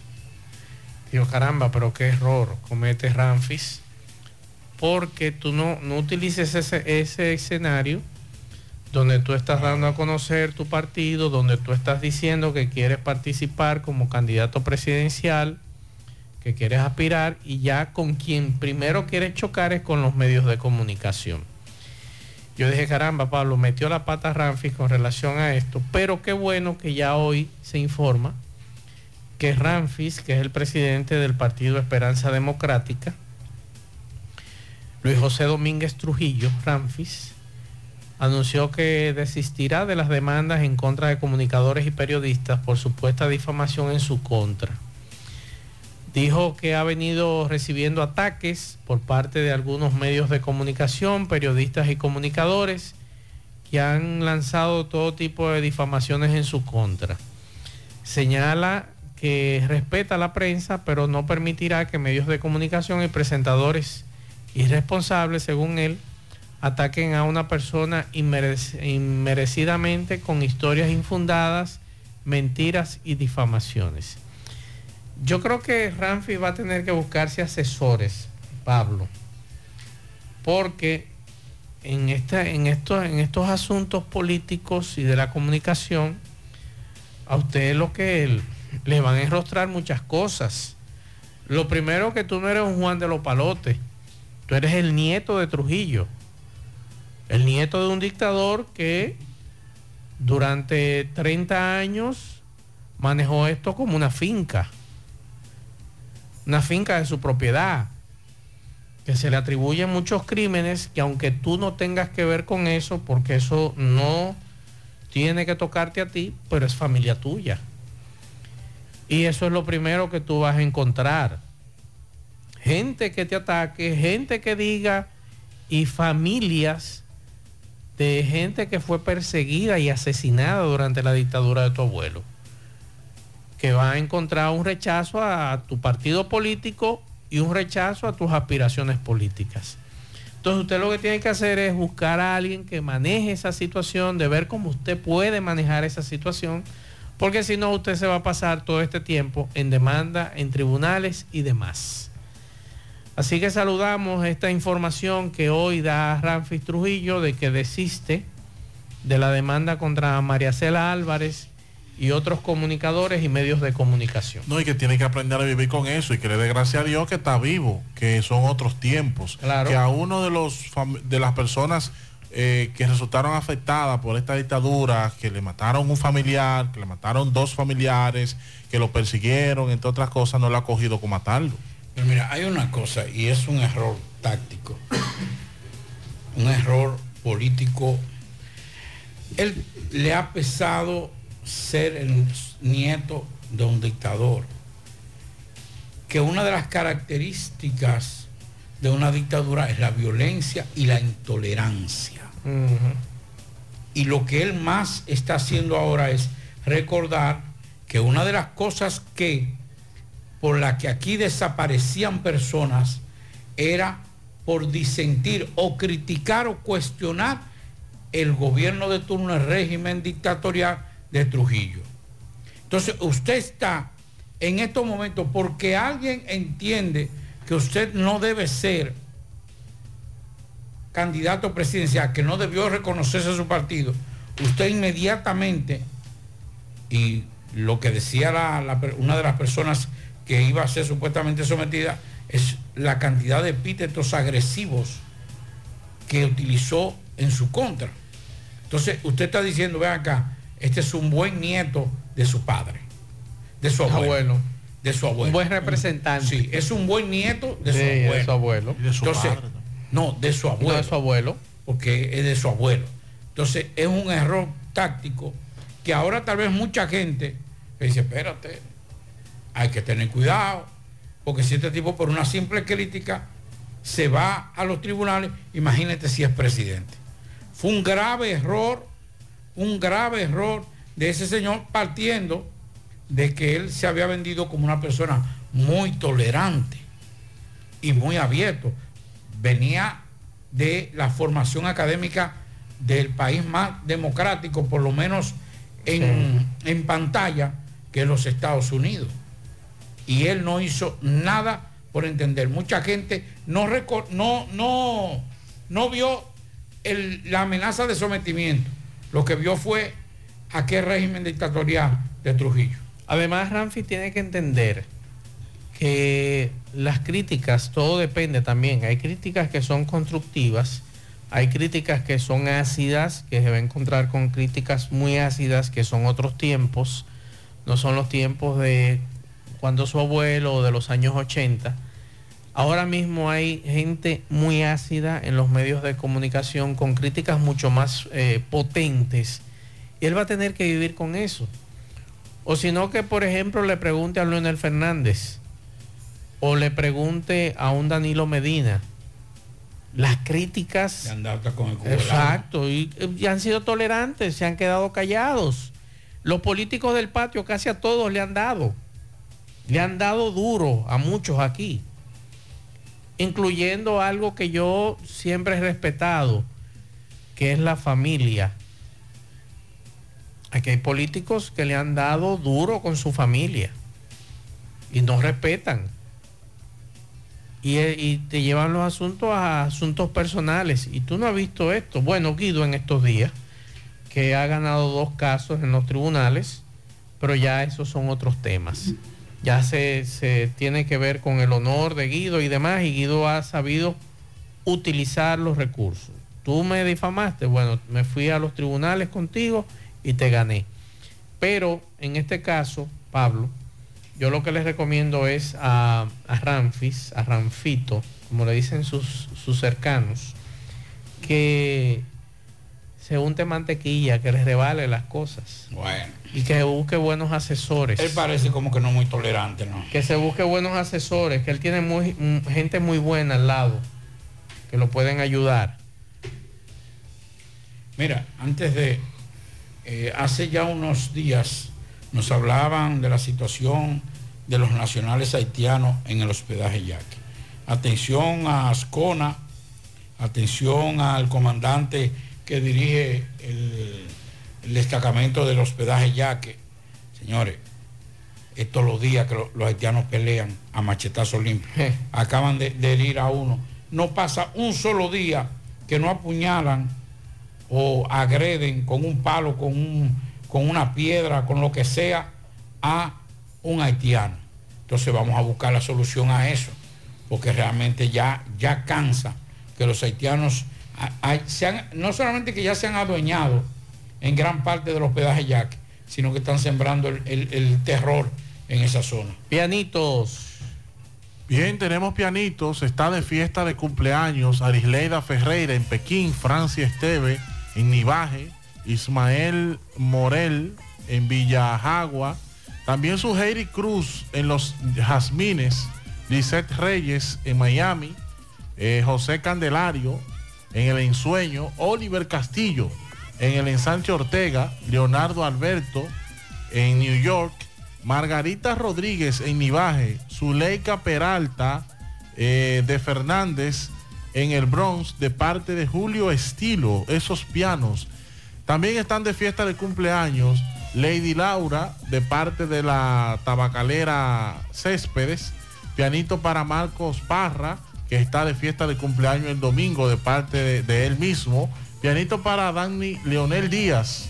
Digo, caramba, pero qué error comete Ramfis, porque tú no, no utilices ese, ese escenario donde tú estás dando a conocer tu partido, donde tú estás diciendo que quieres participar como candidato presidencial, que quieres aspirar y ya con quien primero quieres chocar es con los medios de comunicación. Yo dije, caramba, Pablo, metió la pata Ramfis con relación a esto, pero qué bueno que ya hoy se informa que Ramfis, que es el presidente del Partido Esperanza Democrática, Luis José Domínguez Trujillo, Ramfis, anunció que desistirá de las demandas en contra de comunicadores y periodistas por supuesta difamación en su contra. Dijo que ha venido recibiendo ataques por parte de algunos medios de comunicación, periodistas y comunicadores que han lanzado todo tipo de difamaciones en su contra. Señala que respeta a la prensa, pero no permitirá que medios de comunicación y presentadores irresponsables, según él, ataquen a una persona inmerec- inmerecidamente con historias infundadas, mentiras y difamaciones. Yo creo que Ramfi va a tener que buscarse asesores, Pablo, porque en, esta, en, estos, en estos asuntos políticos y de la comunicación, a usted lo que le van a enrostrar muchas cosas. Lo primero que tú no eres un Juan de los Palotes, tú eres el nieto de Trujillo, el nieto de un dictador que durante 30 años manejó esto como una finca, una finca de su propiedad, que se le atribuyen muchos crímenes que aunque tú no tengas que ver con eso, porque eso no tiene que tocarte a ti, pero es familia tuya. Y eso es lo primero que tú vas a encontrar. Gente que te ataque, gente que diga y familias de gente que fue perseguida y asesinada durante la dictadura de tu abuelo. Que va a encontrar un rechazo a tu partido político y un rechazo a tus aspiraciones políticas. Entonces usted lo que tiene que hacer es buscar a alguien que maneje esa situación, de ver cómo usted puede manejar esa situación, porque si no usted se va a pasar todo este tiempo en demanda, en tribunales y demás. Así que saludamos esta información que hoy da Ramfis Trujillo de que desiste de la demanda contra María Cela Álvarez y otros comunicadores y medios de comunicación.
No, y que tiene que aprender a vivir con eso y que le dé gracias a Dios que está vivo, que son otros tiempos.
Claro.
Que a uno de los de las personas eh, que resultaron afectadas por esta dictadura, que le mataron un familiar, que le mataron dos familiares, que lo persiguieron, entre otras cosas, no lo ha cogido con matarlo.
Pero mira, hay una cosa y es un error táctico, un error político. Él le ha pesado ser el nieto de un dictador, que una de las características de una dictadura es la violencia y la intolerancia. Y lo que él más está haciendo ahora es recordar que una de las cosas que por la que aquí desaparecían personas era por disentir o criticar o cuestionar el gobierno de turno, el régimen dictatorial de Trujillo. Entonces usted está en estos momentos porque alguien entiende que usted no debe ser candidato presidencial, que no debió reconocerse su partido, usted inmediatamente, y lo que decía la- una de las personas que iba a ser supuestamente sometida, es la cantidad de epítetos agresivos que utilizó en su contra. Entonces, usted está diciendo, vean acá, este es un buen nieto de su padre, de su abuelo.
Abuelo.
De su abuelo.
Un buen representante.
Sí, es un buen nieto de su
Sí, de
abuelo.
su abuelo. Y de su
Entonces,
padre
no, de su abuelo.
No, de su abuelo.
Porque es de su abuelo. Entonces, es un error táctico que ahora tal vez mucha gente le dice, espérate, hay que tener cuidado, porque si este tipo por una simple crítica se va a los tribunales, imagínate si es presidente. Fue un grave error, un grave error de ese señor partiendo de que él se había vendido como una persona muy tolerante y muy abierto. Venía de la formación académica del país más democrático, por lo menos en, en pantalla, que es los Estados Unidos. Y él no hizo nada por entender. Mucha gente no, no, no, no vio el- la amenaza de sometimiento. Lo que vio fue aquel régimen dictatorial de Trujillo.
Además, Ramfi tiene que entender que las críticas, todo depende también. Hay críticas que son constructivas, hay críticas que son ácidas, que se va a encontrar con críticas muy ácidas, que son otros tiempos, no son los tiempos de cuando su abuelo o de los años 80. Ahora mismo hay gente muy ácida en los medios de comunicación con críticas mucho más eh, potentes. Y él va a tener que vivir con eso. O si no que, por ejemplo, le pregunte a Leonel Fernández o le pregunte a un Danilo Medina. Las críticas...
con el
Exacto, y, y han sido tolerantes, se han quedado callados. Los políticos del patio casi a todos le han dado. Le han dado duro a muchos aquí. Incluyendo algo que yo siempre he respetado, que es la familia. Aquí hay políticos que le han dado duro con su familia y no respetan. Y, eh, y te llevan los asuntos a asuntos personales. Y tú no has visto esto. Bueno, Guido en estos días, que ha ganado dos casos en los tribunales, pero ya esos son otros temas. Ya se, se tiene que ver con el honor de Guido y demás, y Guido ha sabido utilizar los recursos. Tú me difamaste, bueno, me fui a los tribunales contigo y te gané. Pero en este caso, Pablo, yo lo que les recomiendo es a, a Ramfis, a Ramfito, como le dicen sus, sus cercanos, que se unte mantequilla, que les revale las cosas.
Bueno.
Y que busque buenos asesores.
Él parece como que no muy tolerante, ¿no?
Que se busque buenos asesores, que él tiene muy, gente muy buena al lado, que lo pueden ayudar.
Mira, antes de, eh, hace ya unos días nos hablaban de la situación de los nacionales haitianos en el hospedaje Yaque. Atención a Ascona, atención al comandante que dirige el, el destacamento del hospedaje Yaque. Señores, estos los días que lo- los haitianos pelean a machetazo limpio. Acaban de, de herir a uno. No pasa un solo día que no apuñalan o agreden con un palo, con, un- con una piedra, con lo que sea, a un haitiano. Entonces vamos a buscar la solución a eso, porque realmente ya, ya cansa que los haitianos se han- no solamente que ya se han adueñado en gran parte del hospedaje Yaque, sino que están sembrando el, el- el terror en esa zona.
Pianitos.
Bien, tenemos pianitos. Está de fiesta de cumpleaños Arisleida Ferreira en Pekín, Francia Esteve en Nivaje, Ismael Morel en Villajagua, también su Heidi Cruz en Los Jazmines, Lisette Reyes en Miami, eh, José Candelario en El Ensueño, Oliver Castillo en El Ensanche Ortega, Leonardo Alberto en New York, Margarita Rodríguez en Nivaje, Zuleika Peralta eh, de Fernández en el Bronx de parte de Julio Estilo, esos pianos. También están de fiesta de cumpleaños Lady Laura de parte de la tabacalera Céspedes, pianito para Marcos Parra, que está de fiesta de cumpleaños el domingo de parte de, él mismo, pianito para Dani Leonel Díaz,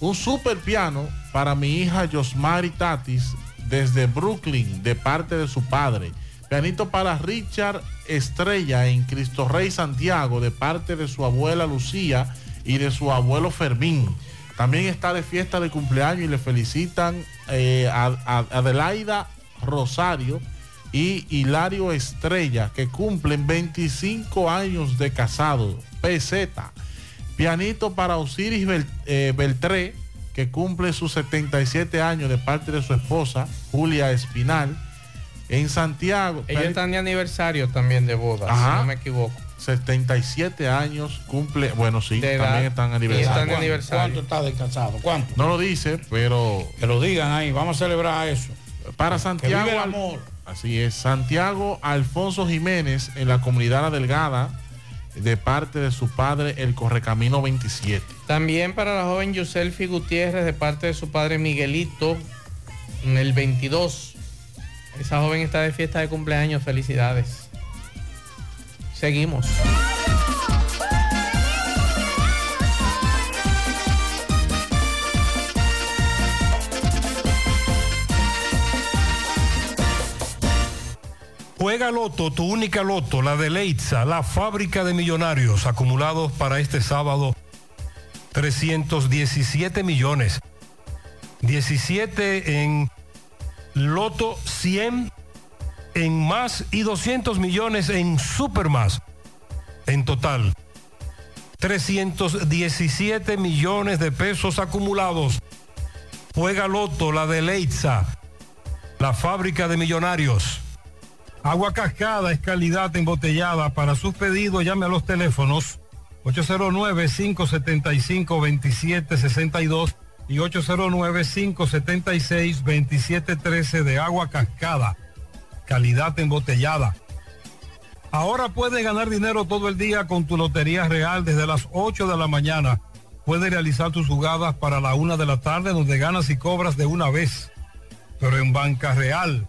un super piano para mi hija Yosmari Tatis desde Brooklyn de parte de su padre. Pianito para Richard Estrella en Cristo Rey Santiago de parte de su abuela Lucía y de su abuelo Fermín. También está de fiesta de cumpleaños y le felicitan eh, a, a Adelaida Rosario y Hilario Estrella que cumplen 25 años de casado. PZ. Pianito para Osiris Bel- eh, Beltré, que cumple sus 77 años de parte de su esposa, Julia Espinal. En Santiago.
Ellos están de aniversario también de boda,
Ajá.
si no me equivoco.
77 años cumple. Bueno, sí,
De
también están aniversario.
están de aniversario.
¿Cuánto está descansado? ¿Cuánto?
No lo dice, pero.
Que lo digan ahí, vamos a celebrar eso.
Para
Que
Santiago.
vive el amor.
Así es. Santiago Alfonso Jiménez en la comunidad La Delgada, de parte de su padre, el Correcamino 27.
También para la joven Yuselfi Gutiérrez de parte de su padre Miguelito en el 22. Esa joven está de fiesta de cumpleaños. Felicidades. Seguimos.
Juega Loto, tu única Loto, la de Leitza, la fábrica de millonarios acumulados para este sábado. 317 millones. 17 en Loto 100 en más y 200 millones en Super Más. En total, 317 millones de pesos acumulados. Juega Loto, la de Leitza, la fábrica de millonarios. Agua Cascada es calidad embotellada. Para sus pedidos llame a los teléfonos 809-575-2762 y 809-576-2713 de Agua Cascada. Calidad embotellada. Ahora puedes ganar dinero todo el día con tu Lotería Real desde las 8 de la mañana. Puedes realizar tus jugadas para la una de la tarde donde ganas y cobras de una vez. Pero en Banca Real,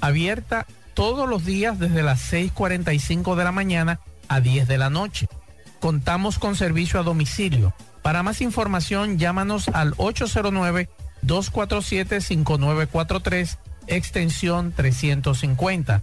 Abierta todos los días desde las 6.45 de la mañana a 10 de la noche. Contamos con servicio a domicilio. Para más información llámanos al 809-247-5943 extensión 350.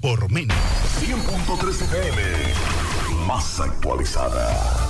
Por menos.
100.3 FM. Más actualizada.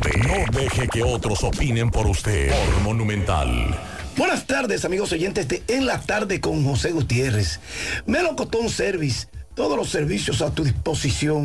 No deje que otros opinen por usted. Monumental.
Buenas tardes, amigos oyentes de En la Tarde con José Gutiérrez. Melocotón Service, todos los servicios a tu disposición.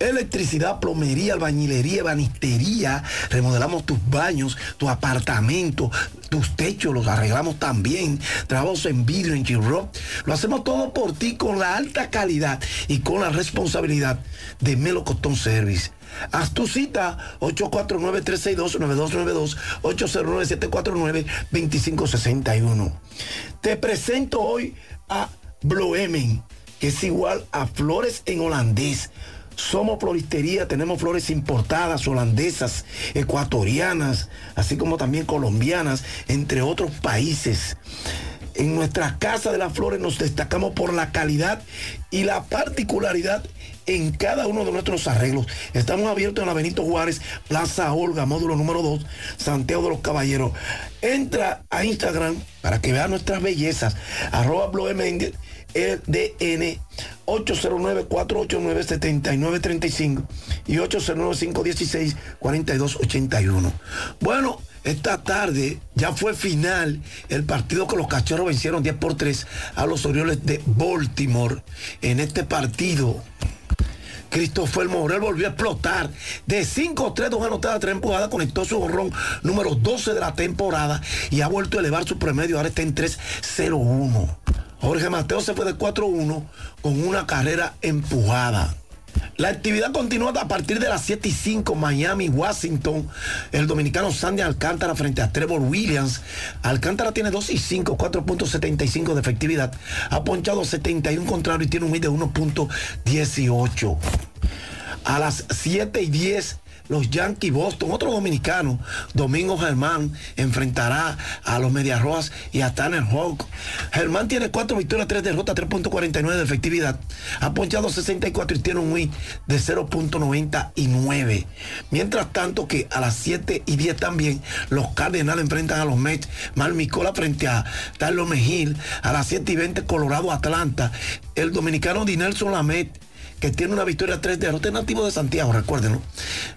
Electricidad, plomería, albañilería, banistería. Remodelamos tus baños, tu apartamento, tus techos, los arreglamos también. Trabajos en vidrio, en G-Rock. Lo hacemos todo por ti con la alta calidad y con la responsabilidad de Melocotón Service. Haz tu cita 849-362-9292, 809-749-2561. Te presento hoy a Bloemen, que es igual a flores en holandés. Somos floristería, tenemos flores importadas, holandesas, ecuatorianas, así como también colombianas, entre otros países. En nuestra Casa de las Flores nos destacamos por la calidad y la particularidad en cada uno de nuestros arreglos. Estamos abiertos en la Juárez, Plaza Olga, módulo número 2, Santiago de los Caballeros. Entra a Instagram para que vea nuestras bellezas. Arroba Bloemen, LDN 809-489-7935 y 809-516-4281. Bueno, esta tarde ya fue final el partido que los cachorros vencieron 10 por 3 a los Orioles de Baltimore. En este partido, Christopher Morel volvió a explotar. De 5-3, dos anotadas, tres empujadas, conectó su borrón número 12 de la temporada y ha vuelto a elevar su promedio. Ahora está en 3-0-1. Jorge Mateo se fue de 4-1 con una carrera empujada. La actividad continúa a partir de las 7 y 5, Miami, Washington. El dominicano Sandy Alcántara frente a Trevor Williams. Alcántara tiene 2 y 5, 4.75 de efectividad. Ha ponchado 71 contrarios y tiene un hit de 1.18. A las 7 y 10 los Yankees Boston, otro dominicano, Domingo Germán, enfrentará a los Medias Rojas y a Tanner Hawk. Germán tiene 4 victorias, 3 derrotas, 3.49 de efectividad. Ha ponchado 64 y tiene un WIN de 0.99. Mientras tanto que a las 7 y 10 también los Cardenales enfrentan a los Mets. Malmicola frente a Tarlo Mejil. A las 7 y 20 Colorado Atlanta. El dominicano Dinelson Lamet tiene una victoria 3 derrotas, nativo de Santiago, recuérdenlo.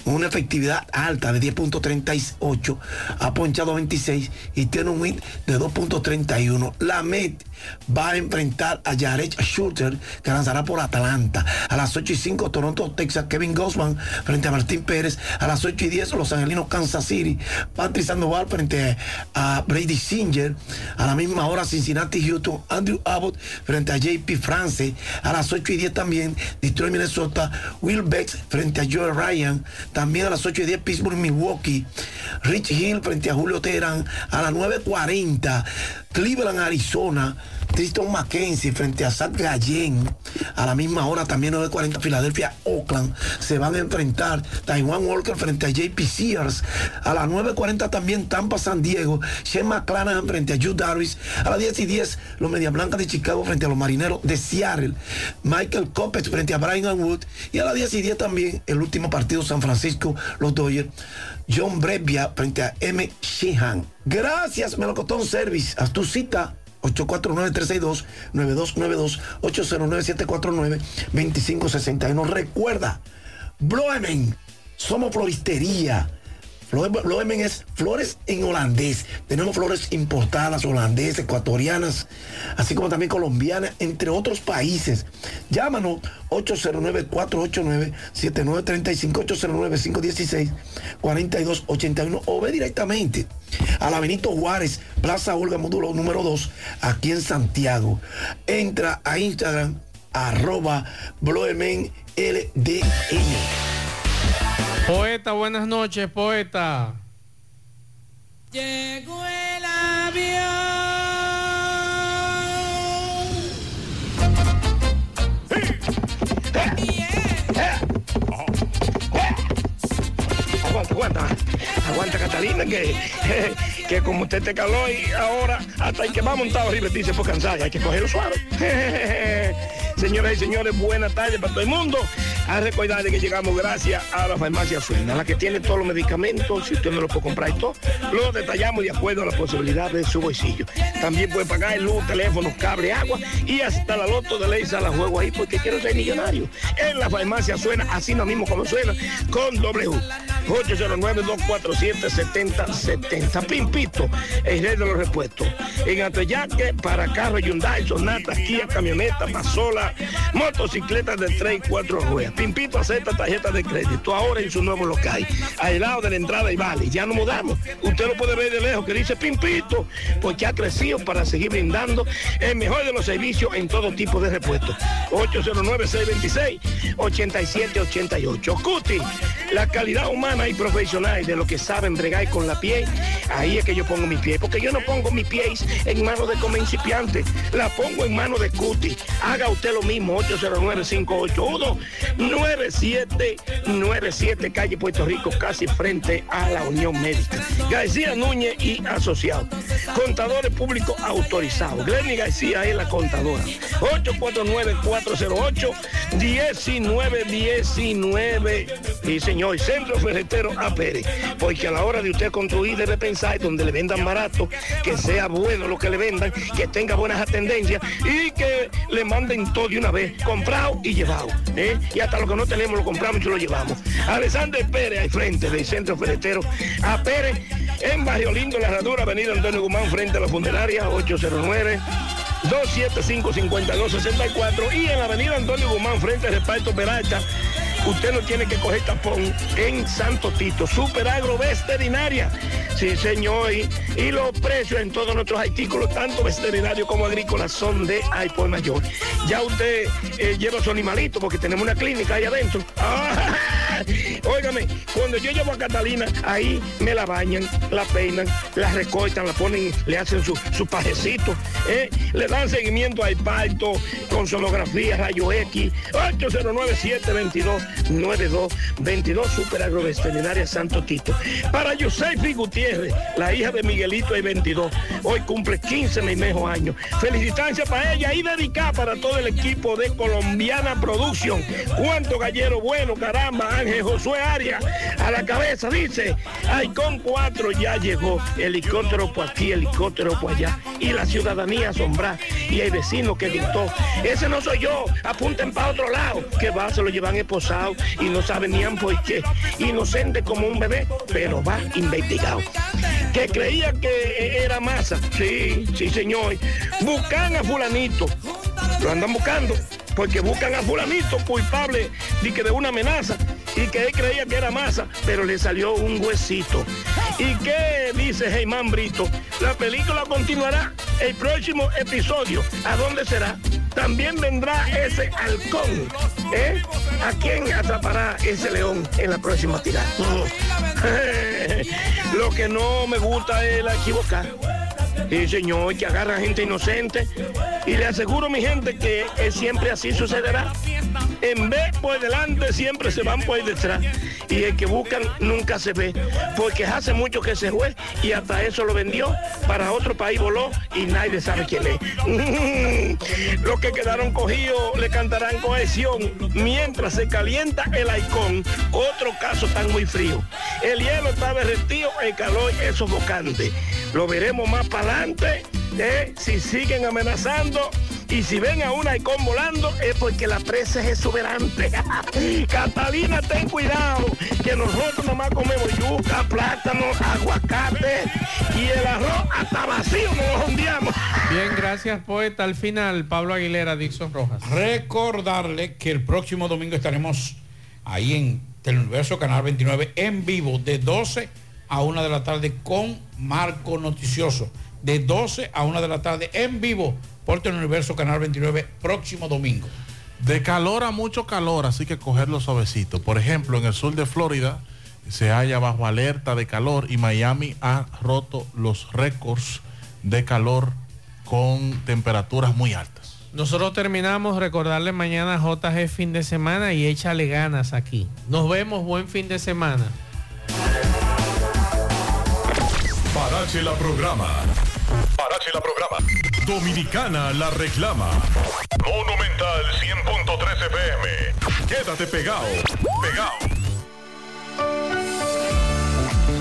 Una efectividad alta de 10.38, ha ponchado 26 y tiene un win de 2.31. La Met va a enfrentar a Jared Shooter, que lanzará por Atlanta. A las 8 y 5, Toronto, Texas, Kevin Gossman frente a Martín Pérez. A las 8 y 10, Los Angelinos, Kansas City, Patrick Sandoval frente a Brady Singer. A la misma hora, Cincinnati, Houston, Andrew Abbott frente a JP France. A las 8 y 10 también, Detroit, Minnesota, Will Bex frente a Joe Ryan. También a las 8 y 10, Pittsburgh, Milwaukee. Rich Hill frente a Julio Teherán. A las 9.40, Cleveland, Arizona. Tristan McKenzie frente a Zach Gallen. A la misma hora también 9.40 Filadelfia, Oakland. Se van a enfrentar Taiwan Walker frente a JP Sears. A las 9.40 también Tampa San Diego. Shane McClanahan frente a Hugh Darvis. A las 10 y 10 los Media Blancas de Chicago frente a los Marineros de Seattle. Michael Coppets frente a Brian Wood. Y a las 10 y 10 también el último partido San Francisco, los Dodgers. John Brebbia frente a M. Sheehan. Gracias, Melocotón Service. Haz tu cita 849-362-9292, 809-749-2561. Recuerda, Bloemen, somos floristería. Bloemen es flores en holandés. Tenemos flores importadas, holandesas, ecuatorianas, así como también colombianas, entre otros países. Llámanos 809-489-7935, 809-516-4281 o ve directamente a la Juárez, Plaza Olga Módulo número 2, aquí en Santiago. Entra a Instagram, arroba Bloemen LDN.
Poeta, buenas noches, poeta.
Llegó el avión.
Aguanta, aguanta. Aguanta, Catalina, que, que como usted te caló y ahora hasta el que va montado arriba dice por cansar, hay que cogerlo suave. Señoras y señores, buenas tardes para todo el mundo. A recordar que llegamos gracias a la farmacia Suena, la que tiene todos los medicamentos, si usted no lo puede comprar y todo, lo detallamos de acuerdo a la posibilidad de su bolsillo. También puede pagar luz, teléfono, cable, agua y hasta la loto de ley la juego ahí porque quiero ser millonario. En la farmacia Suena, así lo mismo como suena, con W. 809-247-7070. Pimpito, el rey de los repuestos. En Atoyaque, para carro Hyundai, Sonata, Kia, camioneta, pasola, motocicletas de 3 y 4 ruedas. Pimpito acepta tarjeta de crédito ahora en su nuevo local. Al lado de la entrada y vale. Ya no mudamos. Usted lo puede ver de lejos que dice Pimpito, porque ha crecido para seguir brindando el mejor de los servicios en todo tipo de repuestos. 809-626-8788. Cuti, la calidad humana y profesional de lo que saben bregar con la piel, ahí es que yo pongo mi pie, porque yo no pongo mi pie en manos de comencipiantes, la pongo en manos de Cuti. Haga usted lo mismo, 809-581-9797, calle Puerto Rico, casi frente a la Unión Médica. García Núñez y Asociados. Contadores públicos autorizados. Glenny García es la contadora. 849-408-1919. Y señor, Centro Ferretero A. Pérez. Porque a la hora de usted construir debe pensar donde le vendan barato, que sea bueno lo que le vendan, que tenga buenas tendencias y que le manden todo de una vez, comprado y llevado. ¿eh? Y hasta lo que no tenemos lo compramos y lo llevamos. Alexander Pérez al frente del Centro Ferretero A. Pérez en Barrio Lindo, la Herradura, Avenida Antonio Guzmán, frente a la funeraria, 809. 275-5264 y en la avenida Antonio Guzmán frente al reparto Peralta usted no tiene que coger tapón en Santo Tito, Super Agro Veterinaria. Sí, señor, y, los precios en todos nuestros artículos, tanto veterinarios como agrícolas, son de ay mayor. Ya usted eh, lleva su animalito porque tenemos una clínica ahí adentro. ¡Ah!
Óigame, cuando yo llevo a Catalina, ahí me la bañan, la peinan, la recortan, la ponen, le hacen su, su pajecito, ¿eh? le dan seguimiento al parto con sonografía, rayo X, 809-722-9222, Super Agroveterinaria Santo Tito. Para Josefi Gutiérrez, la hija de Miguelito y 22, hoy cumple 15 mejor años. Felicitancias para ella y dedicada para todo el equipo de Colombiana Production. Cuánto gallero bueno, caramba, Ángel Josué A la cabeza, dice, con 4 ya llegó, helicóptero por aquí, helicóptero por allá, y la ciudadanía asombrada, y hay vecinos que gritó, ese no soy yo, apunten para otro lado, que va, se lo llevan esposado y no saben ni por qué, inocente como un bebé, pero va investigado. Que creía que era masa, sí, sí señor, buscan a fulanito, lo andan buscando, porque buscan a fulanito culpable de que de una amenaza y que él creía que era masa, pero le salió un huesito. ¿Y qué dice Germán Brito? La película continuará el próximo episodio. ¿A dónde será? También vendrá ese halcón. ¿eh? ¿A quién atrapará ese león en la próxima tirada? Lo que no me gusta es la equivocar. Sí, señor, que agarra gente inocente. Y le aseguro, mi gente, que eh, siempre así sucederá. En vez por delante, siempre se van por detrás. Y el que buscan nunca se ve. Porque hace mucho que se fue y hasta eso lo vendió. Para otro país voló y nadie sabe quién es. Los que quedaron cogidos le cantarán cohesión. Mientras se calienta el halcón, otro caso tan muy frío. El hielo está derretido, el calor es sofocante. Lo veremos más para adelante. ¿eh? Si siguen amenazando y si ven a un halcón volando es porque la presa es exuberante. Catalina, ten cuidado, que nosotros nomás comemos yuca, plátano, aguacate y el arroz hasta vacío nos lo hundiamos.
Bien, gracias poeta. Al final, Pablo Aguilera, Dixon Rojas.
Recordarle que el próximo domingo estaremos ahí en Teleuniverso Canal 29 en vivo de 12 a 1 de la tarde con Marco Noticioso. De 12 a 1 de la tarde en vivo por Teleuniverso Canal 29 próximo domingo.
De calor a mucho calor, así que cogerlo suavecito. Por ejemplo, en el sur de Florida se halla bajo alerta de calor y Miami ha roto los récords de calor con temperaturas muy altas.
Nosotros terminamos, recordarle mañana JG fin de semana y échale ganas aquí. Nos vemos, buen fin de semana.
Parache la programa. Parache la programa. Dominicana la reclama. Monumental 100.13 FM. Quédate pegado. Pegado.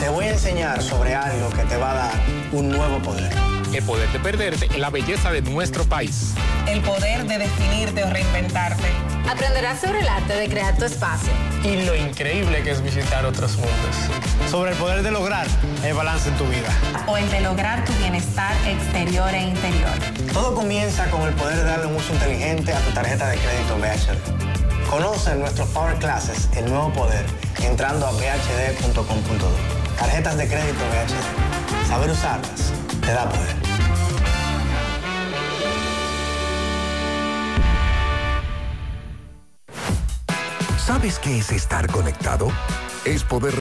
Te voy a enseñar sobre algo que te va a dar un nuevo poder.
El poder de perderte en la belleza de nuestro país.
El poder de definirte o reinventarte.
Aprenderás sobre el arte de crear tu espacio.
Y lo increíble que es visitar otros mundos.
Sobre el poder de lograr el balance en tu vida.
O el de lograr tu bienestar exterior e interior.
Todo comienza con el poder de darle un uso inteligente a tu tarjeta de crédito BHD. Conoce nuestros Power Classes, el nuevo poder, entrando a bhd.com.do. Tarjetas de crédito BHD. Saber usarlas te da poder.
¿Sabes qué es estar conectado? Es poder